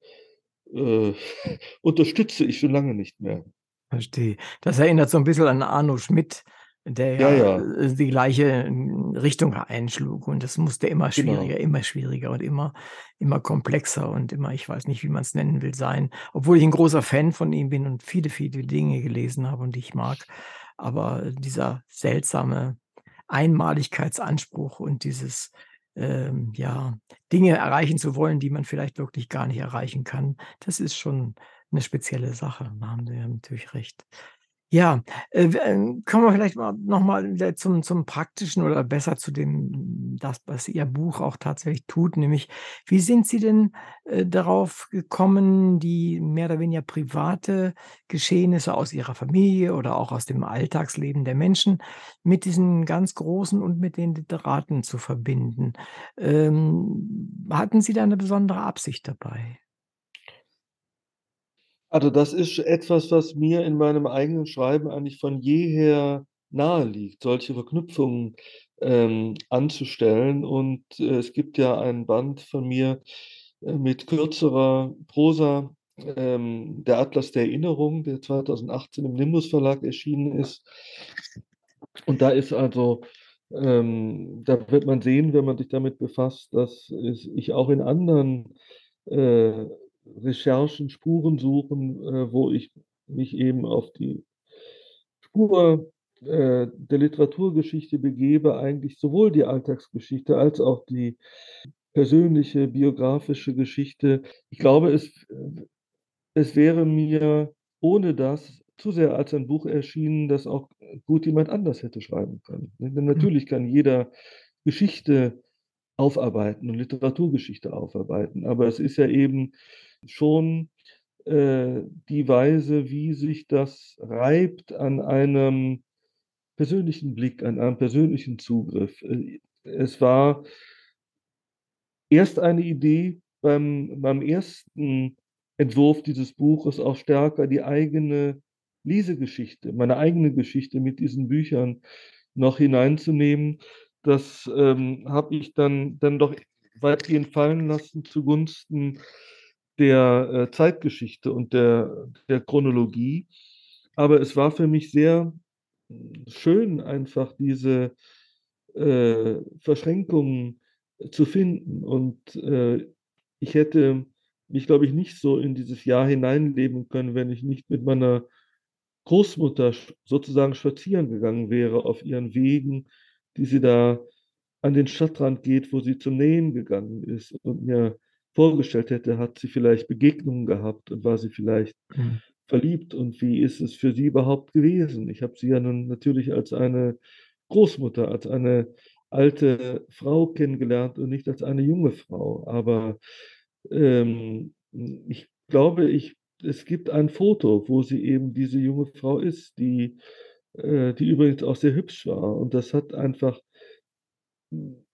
äh, unterstütze ich schon lange nicht mehr. Verstehe. Das erinnert so ein bisschen an Arno Schmidt, der ja, ja. Äh, die gleiche hm, Richtung einschlug. Und das musste immer genau. schwieriger, genau. immer schwieriger und immer, immer komplexer und immer, ich weiß nicht, wie man es nennen will, sein. Obwohl ich ein großer Fan von ihm bin und viele, viele Dinge gelesen habe und die ich mag. Aber dieser seltsame Einmaligkeitsanspruch und dieses, ähm, ja, Dinge erreichen zu wollen, die man vielleicht wirklich gar nicht erreichen kann, das ist schon eine spezielle Sache. Da haben Sie ja natürlich recht. Ja, äh, ähm, kommen wir vielleicht mal noch mal zum zum Praktischen oder besser zu dem das, was Ihr Buch auch tatsächlich tut, nämlich wie sind Sie denn, äh, darauf gekommen, die mehr oder weniger private Geschehnisse aus Ihrer Familie oder auch aus dem Alltagsleben der Menschen mit diesen ganz großen und mit den Literaten zu verbinden? Ähm, hatten Sie da eine besondere Absicht dabei? Also das ist etwas, was mir in meinem eigenen Schreiben eigentlich von jeher naheliegt, solche Verknüpfungen ähm, anzustellen. Und äh, es gibt ja einen Band von mir äh, mit kürzerer Prosa, ähm, der Atlas der Erinnerung, der 2018 im Nimbus Verlag erschienen ist. Und da ist also, ähm, da wird man sehen, wenn man sich damit befasst, dass ich auch in anderen äh, Recherchen, Spuren suchen, äh, wo ich mich eben auf die Spur äh, der Literaturgeschichte begebe, eigentlich sowohl die Alltagsgeschichte als auch die persönliche, biografische Geschichte. Ich glaube, es, es wäre mir ohne das zu sehr als ein Buch erschienen, das auch gut jemand anders hätte schreiben können. Denn hm. natürlich kann jeder Geschichte aufarbeiten und Literaturgeschichte aufarbeiten, aber es ist ja eben schon äh, die Weise, wie sich das reibt an einem persönlichen Blick, an einem persönlichen Zugriff. Äh, es war erst eine Idee beim, beim ersten Entwurf dieses Buches auch stärker die eigene Lesegeschichte, meine eigene Geschichte mit diesen Büchern noch hineinzunehmen. Das ähm, habe ich dann, dann doch weitgehend fallen lassen zugunsten der äh, Zeitgeschichte und der, der Chronologie. Aber es war für mich sehr hm, schön, einfach diese äh, Verschränkungen zu finden. Und äh, ich hätte mich, glaube ich, nicht so in dieses Jahr hineinleben können, wenn ich nicht mit meiner Großmutter sozusagen spazieren gegangen wäre auf ihren Wegen, die sie da an den Stadtrand geht, wo sie zum Nähen gegangen ist und mir vorgestellt hätte, hat sie vielleicht Begegnungen gehabt und war sie vielleicht mhm. verliebt und wie ist es für sie überhaupt gewesen? Ich habe sie ja nun natürlich als eine Großmutter, als eine alte Frau kennengelernt und nicht als eine junge Frau. Aber ähm, ich glaube, ich, es gibt ein Foto, wo sie eben diese junge Frau ist, die, äh, die übrigens auch sehr hübsch war. Und das hat einfach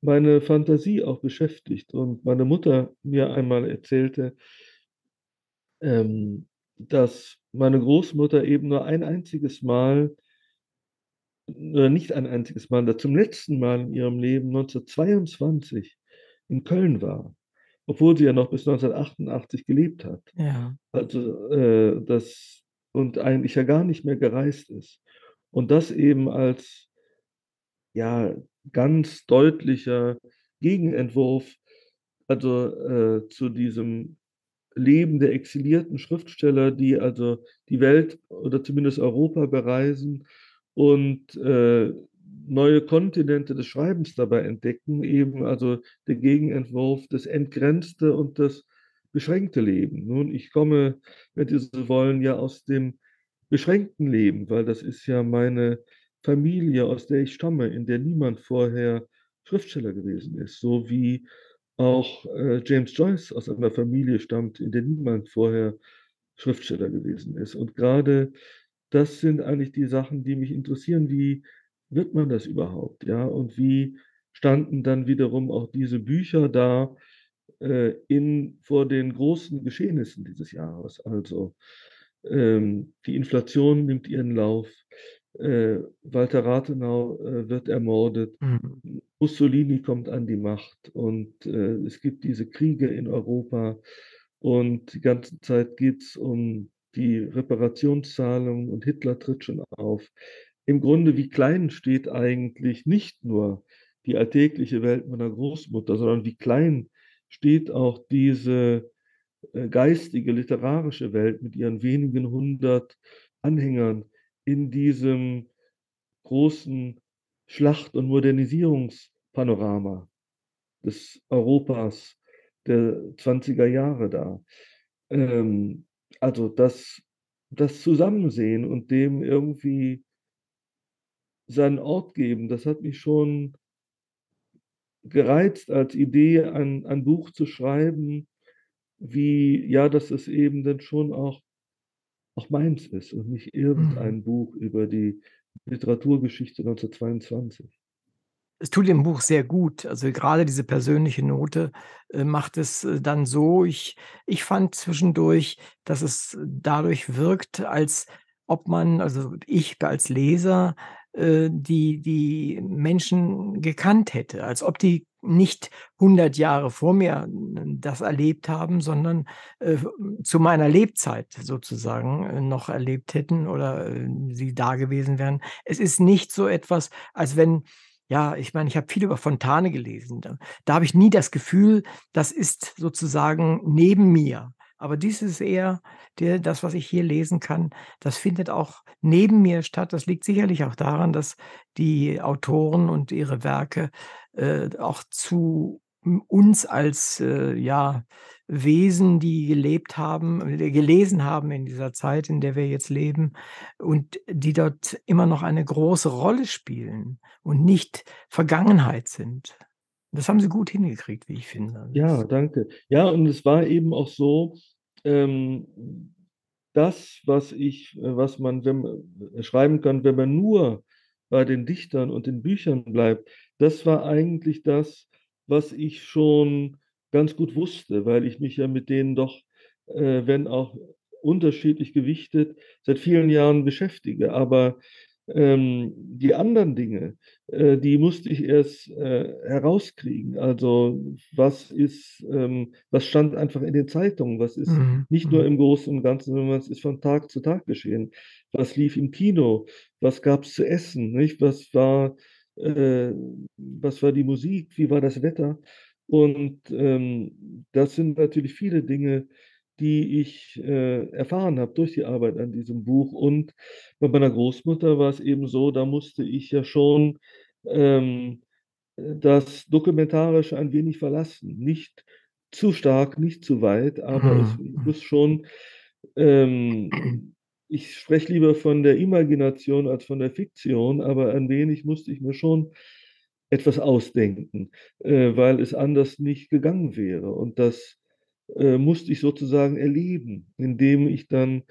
meine Fantasie auch beschäftigt. Und meine Mutter mir einmal erzählte, ähm, dass meine Großmutter eben nur ein einziges Mal, oder nicht ein einziges Mal, zum letzten Mal in ihrem Leben 1922 in Köln war, obwohl sie ja noch bis 1988 gelebt hat. Ja. Also äh, das und eigentlich ja gar nicht mehr gereist ist. Und das eben als ja ganz deutlicher Gegenentwurf also äh, zu diesem Leben der exilierten Schriftsteller, die also die Welt oder zumindest Europa bereisen und äh, neue Kontinente des Schreibens dabei entdecken, eben also der Gegenentwurf, das entgrenzte und das beschränkte Leben. Nun, ich komme, wenn Sie so wollen, ja aus dem beschränkten Leben, weil das ist ja meine Familie, aus der ich stamme, in der niemand vorher Schriftsteller gewesen ist, so wie auch äh, James Joyce aus einer Familie stammt, in der niemand vorher Schriftsteller gewesen ist. Und gerade das sind eigentlich die Sachen, die mich interessieren. Wie wird man das überhaupt? Ja, und wie standen dann wiederum auch diese Bücher da äh, in, vor den großen Geschehnissen dieses Jahres? Also ähm, die Inflation nimmt ihren Lauf. Äh, Walter Rathenau äh, wird ermordet. Mhm. Mussolini kommt an die Macht und äh, es gibt diese Kriege in Europa und die ganze Zeit geht es um die Reparationszahlungen und Hitler tritt schon auf. Im Grunde, wie klein steht eigentlich nicht nur die alltägliche Welt meiner Großmutter, sondern wie klein steht auch diese äh, geistige, literarische Welt mit ihren wenigen hundert Anhängern in diesem großen Schlacht- und Modernisierungspanorama des Europas der 20er Jahre da. Ähm, also das, das Zusammensehen und dem irgendwie seinen Ort geben, das hat mich schon gereizt als Idee, ein, ein Buch zu schreiben, wie, ja, dass es eben dann schon auch, auch meins ist und nicht irgendein mhm. Buch über die Literaturgeschichte 1922. Es tut dem Buch sehr gut. Also gerade diese persönliche Note äh, macht es äh, dann so. Ich, ich fand zwischendurch, dass es dadurch wirkt, als ob man, also ich als Leser, äh, die, die Menschen gekannt hätte, als ob die nicht 100 Jahre vor mir das erlebt haben, sondern äh, zu meiner Lebzeit sozusagen äh, noch erlebt hätten oder äh, sie da gewesen wären. Es ist nicht so etwas, als wenn ja, ich meine, ich habe viel über Fontane gelesen. Da, da habe ich nie das Gefühl, das ist sozusagen neben mir. Aber dies ist eher der, das, was ich hier lesen kann, das findet auch neben mir statt. Das liegt sicherlich auch daran, dass die Autoren und ihre Werke äh, auch zu uns als äh, ja, Wesen, die gelebt haben, äh, gelesen haben in dieser Zeit, in der wir jetzt leben und die dort immer noch eine große Rolle spielen und nicht Vergangenheit sind. Das haben sie gut hingekriegt, wie ich finde. Ja, danke. Ja, und es war eben auch so, ähm, das, was ich, äh, was man wenn äh, schreiben kann, wenn man nur bei den Dichtern und den Büchern bleibt, das war eigentlich das, was ich schon ganz gut wusste, weil ich mich ja mit denen doch, äh, wenn auch unterschiedlich gewichtet, seit vielen Jahren beschäftige. Aber ähm, die anderen Dinge, äh, die musste ich erst äh, herauskriegen. Also was ist, ähm, was stand einfach in den Zeitungen, was ist mhm. nicht nur mhm. im Großen und Ganzen, sondern was ist von Tag zu Tag geschehen. Was lief im Kino, was gab es zu essen, nicht? Was war, äh, was war die Musik, wie war das Wetter? Und ähm, das sind natürlich viele Dinge, die ich äh, erfahren habe durch die Arbeit an diesem Buch. Und bei meiner Großmutter war es eben so, da musste ich ja schon ähm, das Dokumentarische ein wenig verlassen. Nicht zu stark, nicht zu weit, aber es muss schon, ähm, ich spreche lieber von der Imagination als von der Fiktion, aber ein wenig musste ich mir schon etwas ausdenken, äh, weil es anders nicht gegangen wäre. Und das äh, musste ich sozusagen erleben, indem ich dann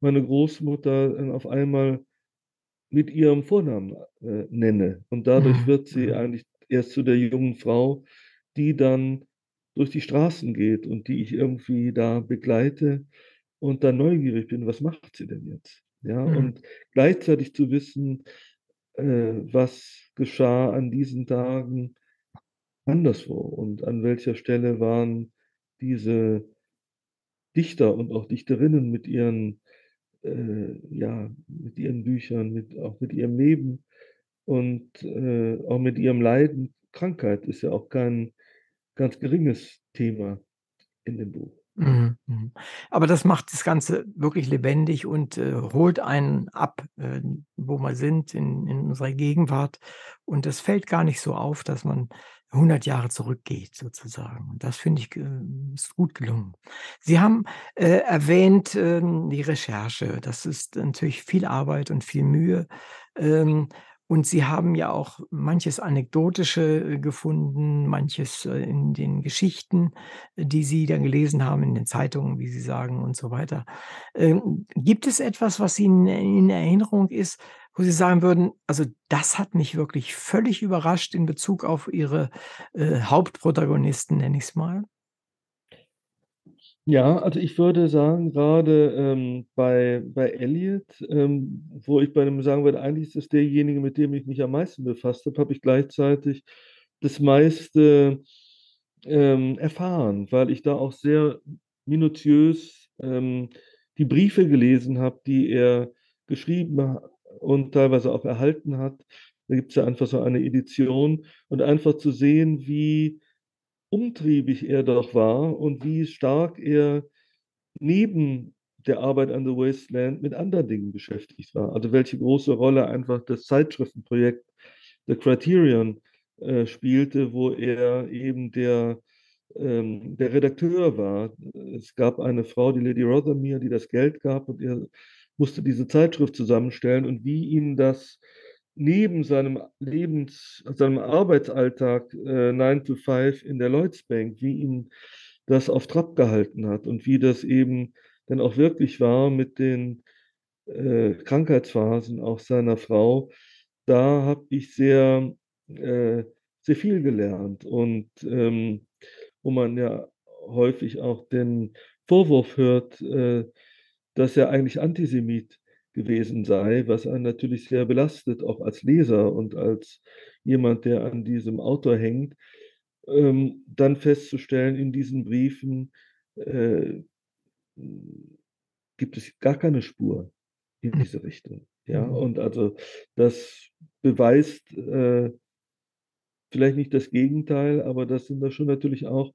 meine Großmutter dann auf einmal mit ihrem Vornamen äh, nenne. Und dadurch mhm, wird sie mhm. eigentlich erst zu der jungen Frau, die dann durch die Straßen geht und die ich irgendwie da begleite und dann neugierig bin, was macht sie denn jetzt? Ja, mhm. und gleichzeitig zu wissen, äh, was geschah an diesen Tagen anderswo und an welcher Stelle waren diese Dichter und auch Dichterinnen mit ihren äh, ja, mit ihren Büchern, mit, auch mit ihrem Leben und äh, auch mit ihrem Leiden. Krankheit ist ja auch kein ganz geringes Thema in dem Buch. Mhm, mhm. Aber das macht das Ganze wirklich lebendig und, äh, holt einen ab, äh, wo wir sind in in unserer Gegenwart. Und es fällt gar nicht so auf, dass man 100 Jahre zurückgeht sozusagen. Und das finde ich, äh, ist gut gelungen. Sie haben, äh, erwähnt, ähm, die Recherche. Das ist natürlich viel Arbeit und viel Mühe. Ähm, und Sie haben ja auch manches Anekdotische äh, gefunden, manches äh, in den Geschichten, äh, die Sie dann gelesen haben, in den Zeitungen, wie Sie sagen und so weiter. Ähm, gibt es etwas, was Ihnen in Erinnerung ist, wo Sie sagen würden: „Also, das hat mich wirklich völlig überrascht in Bezug auf Ihre, Hauptprotagonisten“, nenne ich's mal? Ja, also ich würde sagen, gerade ähm, bei bei Elliot, ähm, wo ich bei dem sagen würde, eigentlich ist das derjenige, mit dem ich mich am meisten befasst habe, habe ich gleichzeitig das meiste, ähm, erfahren, weil ich da auch sehr minutiös, ähm, die Briefe gelesen habe, die er geschrieben und teilweise auch erhalten hat. Da gibt's ja einfach so eine Edition und einfach zu sehen, wie umtriebig er doch war und wie stark er neben der Arbeit an The Wasteland mit anderen Dingen beschäftigt war. Also welche große Rolle einfach das Zeitschriftenprojekt The Criterion äh, spielte, wo er eben der, ähm, der Redakteur war. Es gab eine Frau, die Lady Rothermere, die das Geld gab und er musste diese Zeitschrift zusammenstellen und wie ihn das neben seinem Lebens seinem Arbeitsalltag, äh, 9 to 5 in der Lloyds Bank, wie ihn das auf Trab gehalten hat und wie das eben dann auch wirklich war mit den, äh, Krankheitsphasen auch seiner Frau. Da habe ich sehr äh, sehr viel gelernt und, ähm, wo man ja häufig auch den Vorwurf hört, äh, dass er eigentlich Antisemit gewesen sei, was einen natürlich sehr belastet, auch als Leser und als jemand, der an diesem Autor hängt, ähm, dann festzustellen, in diesen Briefen, äh, gibt es gar keine Spur in Hm. diese Richtung, ja? Mhm. Und also das beweist, äh vielleicht nicht das Gegenteil, aber das sind da schon natürlich auch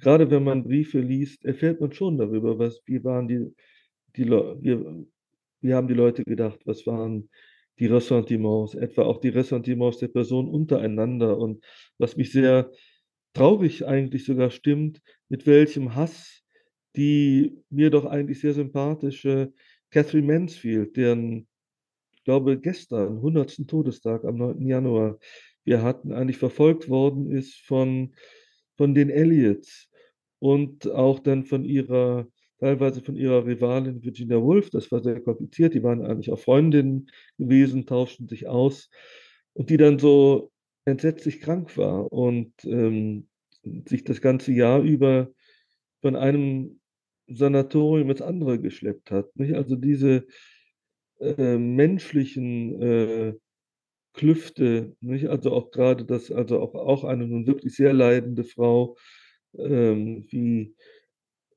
grade wenn man Briefe liest, erfährt man schon darüber, was wie waren die die wie haben die Leute gedacht? Was waren die Ressentiments, etwa auch die Ressentiments der Personen untereinander und was mich sehr traurig eigentlich sogar stimmt, mit welchem Hass die mir doch eigentlich sehr sympathische Catherine Mansfield, deren, ich glaube, gestern 100. Todestag am 9. Januar wir hatten, eigentlich verfolgt worden ist von von den Elliots und auch dann von ihrer teilweise von ihrer Rivalin Virginia Woolf. Das war sehr kompliziert. Die waren eigentlich auch Freundinnen gewesen, tauschten sich aus und die dann so entsetzlich krank war und, ähm, sich das ganze Jahr über von einem Sanatorium ins andere geschleppt hat, nicht? Also diese, äh, menschlichen, äh, Klüfte, nicht? Also auch grade das also auch auch eine nun wirklich sehr leidende Frau, ähm, wie,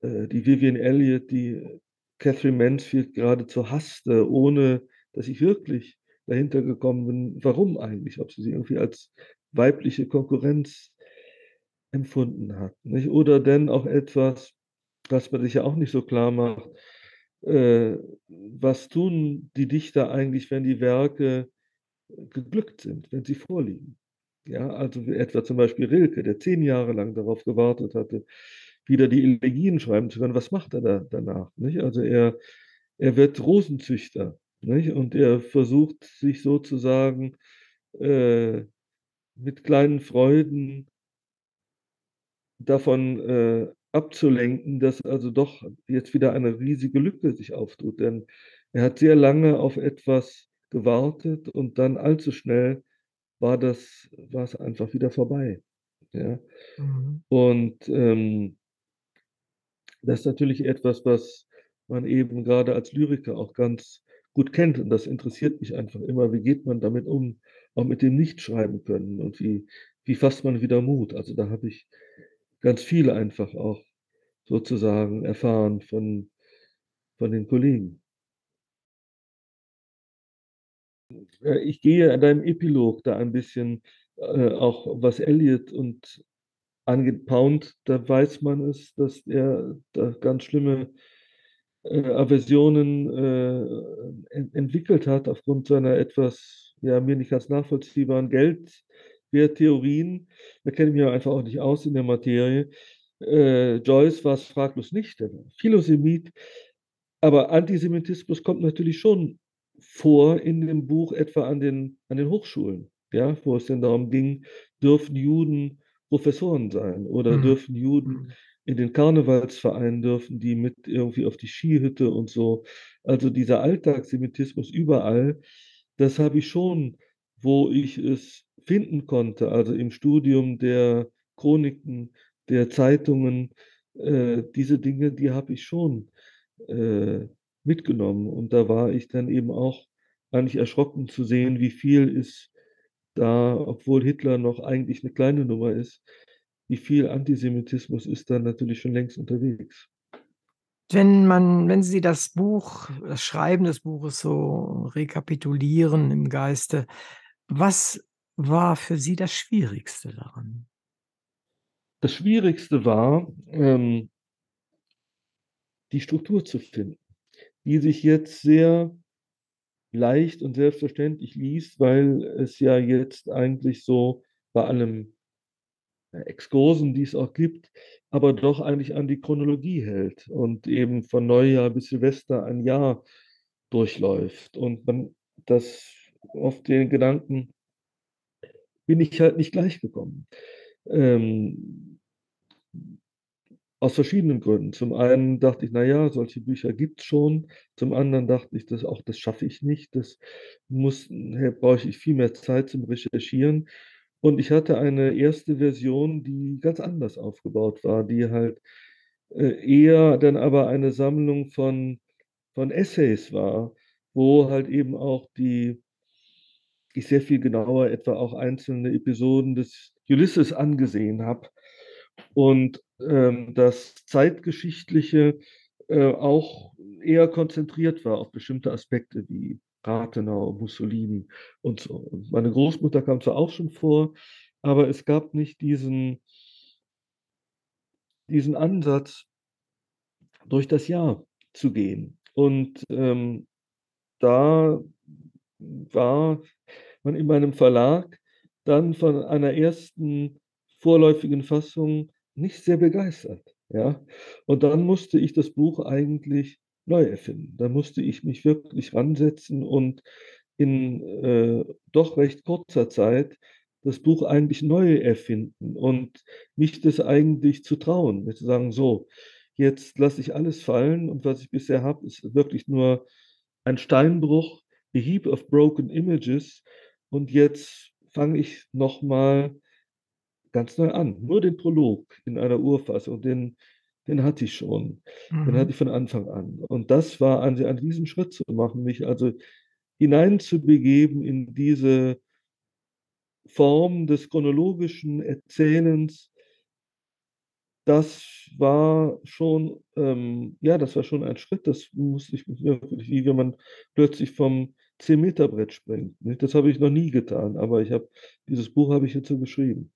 äh, die Vivienne Elliott, die Catherine Mansfield geradezu hasste, ohne dass ich wirklich dahinter gekommen bin, warum eigentlich, ob sie sie irgendwie als weibliche Konkurrenz empfunden hat, nicht? Oder denn auch etwas, was man sich ja auch nicht so klar macht, äh, was tun die Dichter eigentlich, wenn die Werke geglückt sind, wenn sie vorliegen? Ja, also etwa zum Beispiel Rilke, der 10 Jahre lang darauf gewartet hatte, wieder die Elegien schreiben zu können. Was macht er da danach, nicht? Also er er wird Rosenzüchter, nicht? Und er versucht sich sozusagen, äh, mit kleinen Freuden davon, äh, abzulenken, dass also doch jetzt wieder eine riesige Lücke sich auftut, denn er hat sehr lange auf etwas gewartet und dann allzu schnell war das war's einfach wieder vorbei, ja? Mhm. Und, ähm das ist natürlich etwas, was man eben grade als Lyriker auch ganz gut kennt und das interessiert mich einfach immer. Wie geht man damit um, auch mit dem Nicht-Schreiben-Können und wie wie fasst man wieder Mut? Also, da habe ich ganz viel einfach auch sozusagen erfahren von von den Kollegen. Äh, ich gehe an deinem Epilog da ein bisschen, äh, auch was Elliot und angeht, Pound, da weiß man es, dass er da ganz schlimme äh, Aversionen äh, ent entwickelt hat aufgrund seiner etwas, ja, mir nicht ganz nachvollziehbaren Geldwerttheorien. Da kenne ich mich einfach auch nicht aus in der Materie. Äh, Joyce war es fraglos nicht, der war Philosemit. Aber Antisemitismus kommt natürlich schon vor in dem Buch, etwa an den, an den Hochschulen, ja, wo es denn darum ging, dürfen Juden Professoren sein oder mhm. dürfen Juden mhm. in den Karnevalsvereinen dürfen die mit irgendwie auf die Skihütte und so. Also dieser Alltagssemitismus überall, das habe ich schon, wo ich es finden konnte, also im Studium der Chroniken, der Zeitungen, äh, diese Dinge, die habe ich schon äh, mitgenommen. Und da war ich dann eben auch eigentlich erschrocken zu sehen, wie viel ist da, obwohl Hitler noch eigentlich eine kleine Nummer ist, wie viel Antisemitismus ist da natürlich schon längst unterwegs. Wenn man, wenn Sie das Buch, das Schreiben des Buches so rekapitulieren im Geiste, was war für Sie das Schwierigste daran? Das Schwierigste war, ähm, die Struktur zu finden, die sich jetzt sehr leicht und selbstverständlich liest, weil es ja jetzt eigentlich so bei allem Exkursen, die es auch gibt, aber doch eigentlich an die Chronologie hält und eben von Neujahr bis Silvester ein Jahr durchläuft. Und man das auf den Gedanken bin ich halt nicht gleich gekommen. Ähm, aus verschiedenen Gründen. Zum einen dachte ich, naja, solche Bücher gibt es schon. Zum anderen dachte ich, das auch das schaffe ich nicht. Das muss, brauche ich viel mehr Zeit zum Recherchieren. Und ich hatte eine erste Version, die ganz anders aufgebaut war, die halt äh, eher dann aber eine Sammlung von, von Essays war, wo halt eben auch die, ich sehr viel genauer etwa auch einzelne Episoden des Ulysses angesehen habe und ähm, das Zeitgeschichtliche äh, auch eher konzentriert war auf bestimmte Aspekte wie Rathenau, Mussolini und so. Und meine Großmutter kam zwar auch schon vor, aber es gab nicht diesen, diesen Ansatz, durch das Jahr zu gehen. Und ähm, da war man in meinem Verlag dann von einer ersten vorläufigen Fassung nicht sehr begeistert. Ja? Und dann musste ich das Buch eigentlich neu erfinden. Da musste ich mich wirklich ransetzen und in äh, doch recht kurzer Zeit das Buch eigentlich neu erfinden und mich das eigentlich zu trauen, mir zu sagen, so, jetzt lasse ich alles fallen und was ich bisher habe, ist wirklich nur ein Steinbruch, a heap of broken images und jetzt fange ich nochmal ganz neu an. Nur den Prolog in einer Urfassung, den, den hatte ich schon. Mhm. Den hatte ich von Anfang an. Und das war an, an diesem Schritt zu machen, mich also hineinzubegeben in diese Form des chronologischen Erzählens. Das war schon, ähm, ja, das war schon ein Schritt. Das musste ich wirklich, wie wenn man plötzlich vom 10-Meter-Brett springt. Das habe ich noch nie getan, aber ich habe, dieses Buch habe ich jetzt so geschrieben.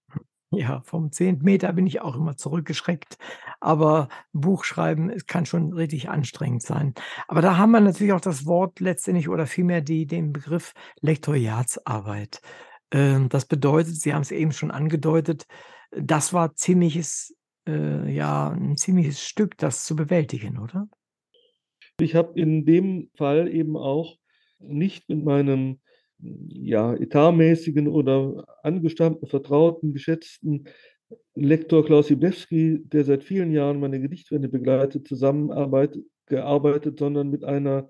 Ja, vom 10 Meter bin ich auch immer zurückgeschreckt, aber Buchschreiben, es kann schon richtig anstrengend sein. Aber da haben wir natürlich auch das Wort letztendlich oder vielmehr die den Begriff Lektoriatsarbeit. Ähm, das bedeutet, Sie haben es eben schon angedeutet, das war ziemliches äh, ja, 'n ziemliches Stück, das zu bewältigen, oder? Ich habe in dem Fall eben auch nicht mit meinem ja, etatmäßigen oder angestammten, vertrauten, geschätzten Lektor Klaus Iblewski, der seit vielen Jahren meine Gedichtwende begleitet, zusammenarbeitet, gearbeitet, sondern mit einer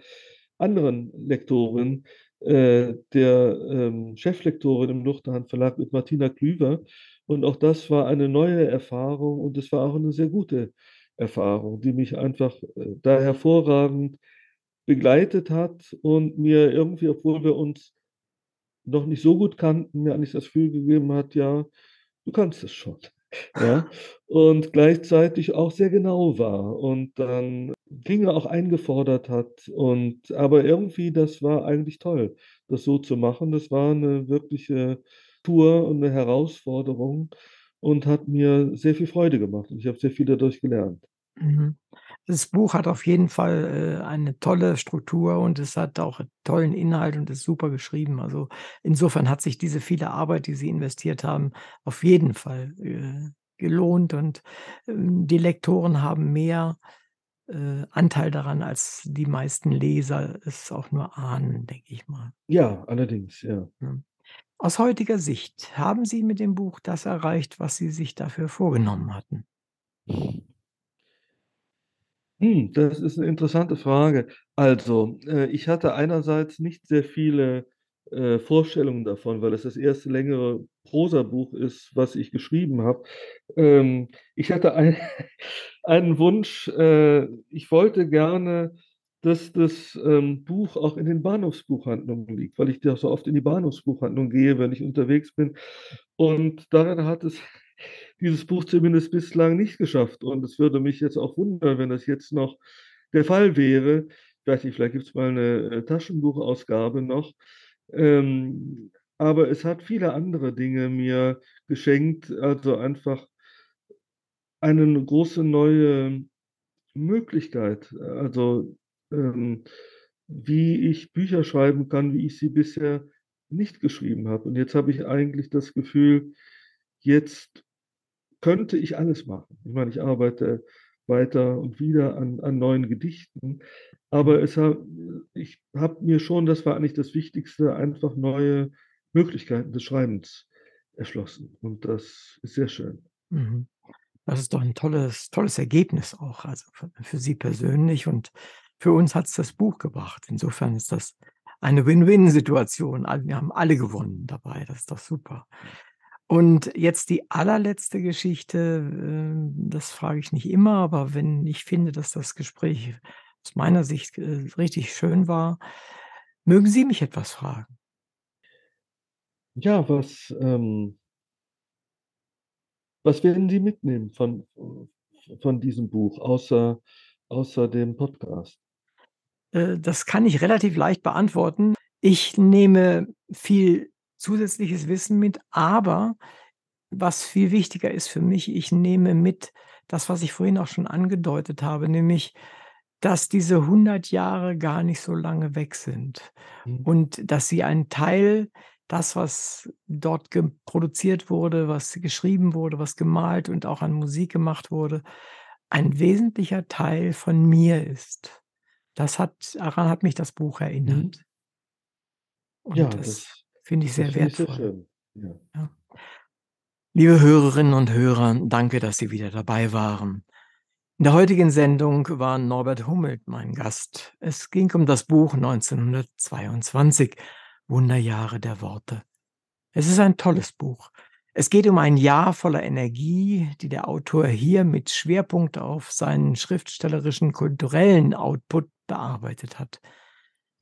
anderen Lektorin, äh, der ähm, Cheflektorin im Luchterhand Verlag mit Martina Klüver. Und auch das war eine neue Erfahrung und es war auch eine sehr gute Erfahrung, die mich einfach äh, da hervorragend begleitet hat und mir irgendwie, obwohl wir uns noch nicht so gut kannten, mir eigentlich das Gefühl gegeben hat, ja, du kannst es schon. ja, und gleichzeitig auch sehr genau war und dann Dinge auch eingefordert hat und aber irgendwie, das war eigentlich toll, das so zu machen. Das war eine wirkliche Tour und eine Herausforderung und hat mir sehr viel Freude gemacht und ich habe sehr viel dadurch gelernt. Mhm. Das Buch hat auf jeden Fall, äh, eine tolle Struktur und es hat auch tollen Inhalt und ist super geschrieben. Also, insofern hat sich diese viele Arbeit, die Sie investiert haben, auf jeden Fall, äh, gelohnt und, ähm, die Lektoren haben mehr, äh, Anteil daran, als die meisten Leser es auch nur ahnen, denke ich mal. Ja, allerdings, ja. Aus heutiger Sicht, haben Sie mit dem Buch das erreicht, was Sie sich dafür vorgenommen hatten? Hm, das ist 'ne interessante Frage. Also, äh, ich hatte einerseits nicht sehr viele, äh, Vorstellungen davon, weil es das erste längere Prosabuch ist, was ich geschrieben habe. Ähm, ich hatte ein einen Wunsch, äh, ich wollte gerne, dass das, ähm, Buch auch in den Bahnhofsbuchhandlungen liegt, weil ich da so oft in die Bahnhofsbuchhandlung gehe, wenn ich unterwegs bin. Und daran hat es dieses Buch zumindest bislang nicht geschafft. Und es würde mich jetzt auch wundern, wenn das jetzt noch der Fall wäre. Ich weiß nicht, vielleicht gibt's mal 'ne, äh, Taschenbuchausgabe noch. Ähm, aber es hat viele andere Dinge mir geschenkt, also einfach eine 'ne große neue Möglichkeit, also, ähm, wie ich Bücher schreiben kann, wie ich sie bisher nicht geschrieben habe. Und jetzt habe ich eigentlich das Gefühl, jetzt könnte ich alles machen. Ich meine, ich arbeite weiter und wieder an an neuen Gedichten, aber es ha ich habe mir schon das war eigentlich das Wichtigste, einfach neue Möglichkeiten des Schreibens erschlossen und das ist sehr schön. Mhm. Das ist doch 'n tolles tolles Ergebnis auch, also für Sie persönlich und für uns hat's das Buch gebracht. Insofern ist das eine Win-Win-Situation. Wir haben alle gewonnen dabei, das ist doch super. Und jetzt die allerletzte Geschichte, äh, das frage ich nicht immer, aber wenn ich finde, dass das Gespräch aus meiner Sicht, äh, richtig schön war, mögen Sie mich etwas fragen? Ja, was, ähm was werden Sie mitnehmen von von diesem Buch, außer außer dem Podcast? Äh, das kann ich relativ leicht beantworten. Ich nehme viel zusätzliches Wissen mit, aber was viel wichtiger ist für mich, ich nehme mit das, was ich vorhin auch schon angedeutet habe, nämlich, dass diese 100 Jahre gar nicht so lange weg sind Mhm. und dass sie ein Teil das, was dort produziert wurde, was geschrieben wurde, was gemalt und auch an Musik gemacht wurde, ein wesentlicher Teil von mir ist. Das hat daran hat mich das Buch Mhm. erinnert. Ja, Und das das finde ich das sehr finde ich sehr wertvoll. schön, ja. Ja. Liebe Hörerinnen und Hörer, danke, dass Sie wieder dabei waren. In der heutigen Sendung war Norbert Hummelt mein Gast. Es ging um das Buch 1922, Wunderjahre der Worte. Es ist ein tolles Buch. Es geht um ein Jahr voller Energie, die der Autor hier mit Schwerpunkt auf seinen schriftstellerischen, kulturellen Output bearbeitet hat.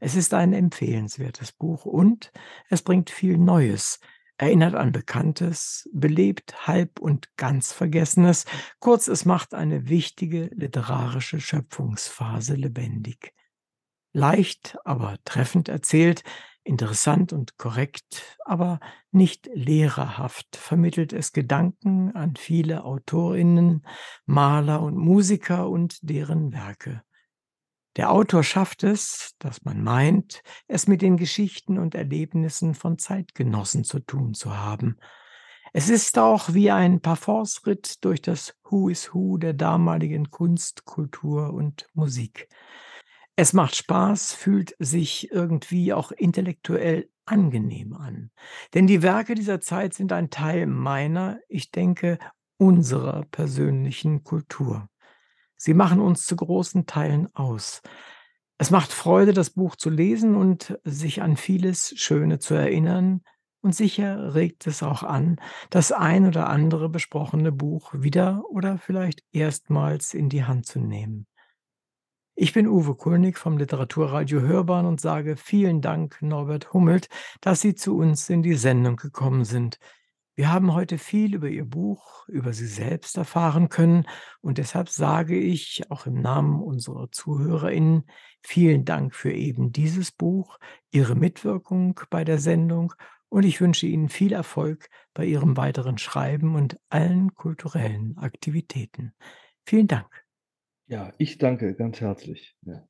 Es ist ein empfehlenswertes Buch und es bringt viel Neues, erinnert an Bekanntes, belebt Halb und ganz Vergessenes. Kurz, es macht eine wichtige literarische Schöpfungsphase lebendig. Leicht, aber treffend erzählt, interessant und korrekt, aber nicht lehrerhaft vermittelt es Gedanken an viele AutorInnen, Maler und Musiker und deren Werke. Der Autor schafft es, dass man meint, es mit den Geschichten und Erlebnissen von Zeitgenossen zu tun zu haben. Es ist auch wie ein Parforceritt durch das Who is Who der damaligen Kunst, Kultur und Musik. Es macht Spaß, fühlt sich irgendwie auch intellektuell angenehm an. Denn die Werke dieser Zeit sind ein Teil meiner, ich denke, unserer persönlichen Kultur. Sie machen uns zu großen Teilen aus. Es macht Freude, das Buch zu lesen und sich an vieles Schöne zu erinnern, und sicher regt es auch an, das ein oder andere besprochene Buch wieder oder vielleicht erstmals in die Hand zu nehmen. Ich bin Uwe Kulnig vom Literaturradio Hörbahn und sage vielen Dank, Norbert Hummelt, dass Sie zu uns in die Sendung gekommen sind. Wir haben heute viel über Ihr Buch, über Sie selbst erfahren können und deshalb sage ich auch im Namen unserer ZuhörerInnen vielen Dank für eben dieses Buch, Ihre Mitwirkung bei der Sendung und ich wünsche Ihnen viel Erfolg bei Ihrem weiteren Schreiben und allen kulturellen Aktivitäten. Vielen Dank. Ja, ich danke ganz herzlich. Ja.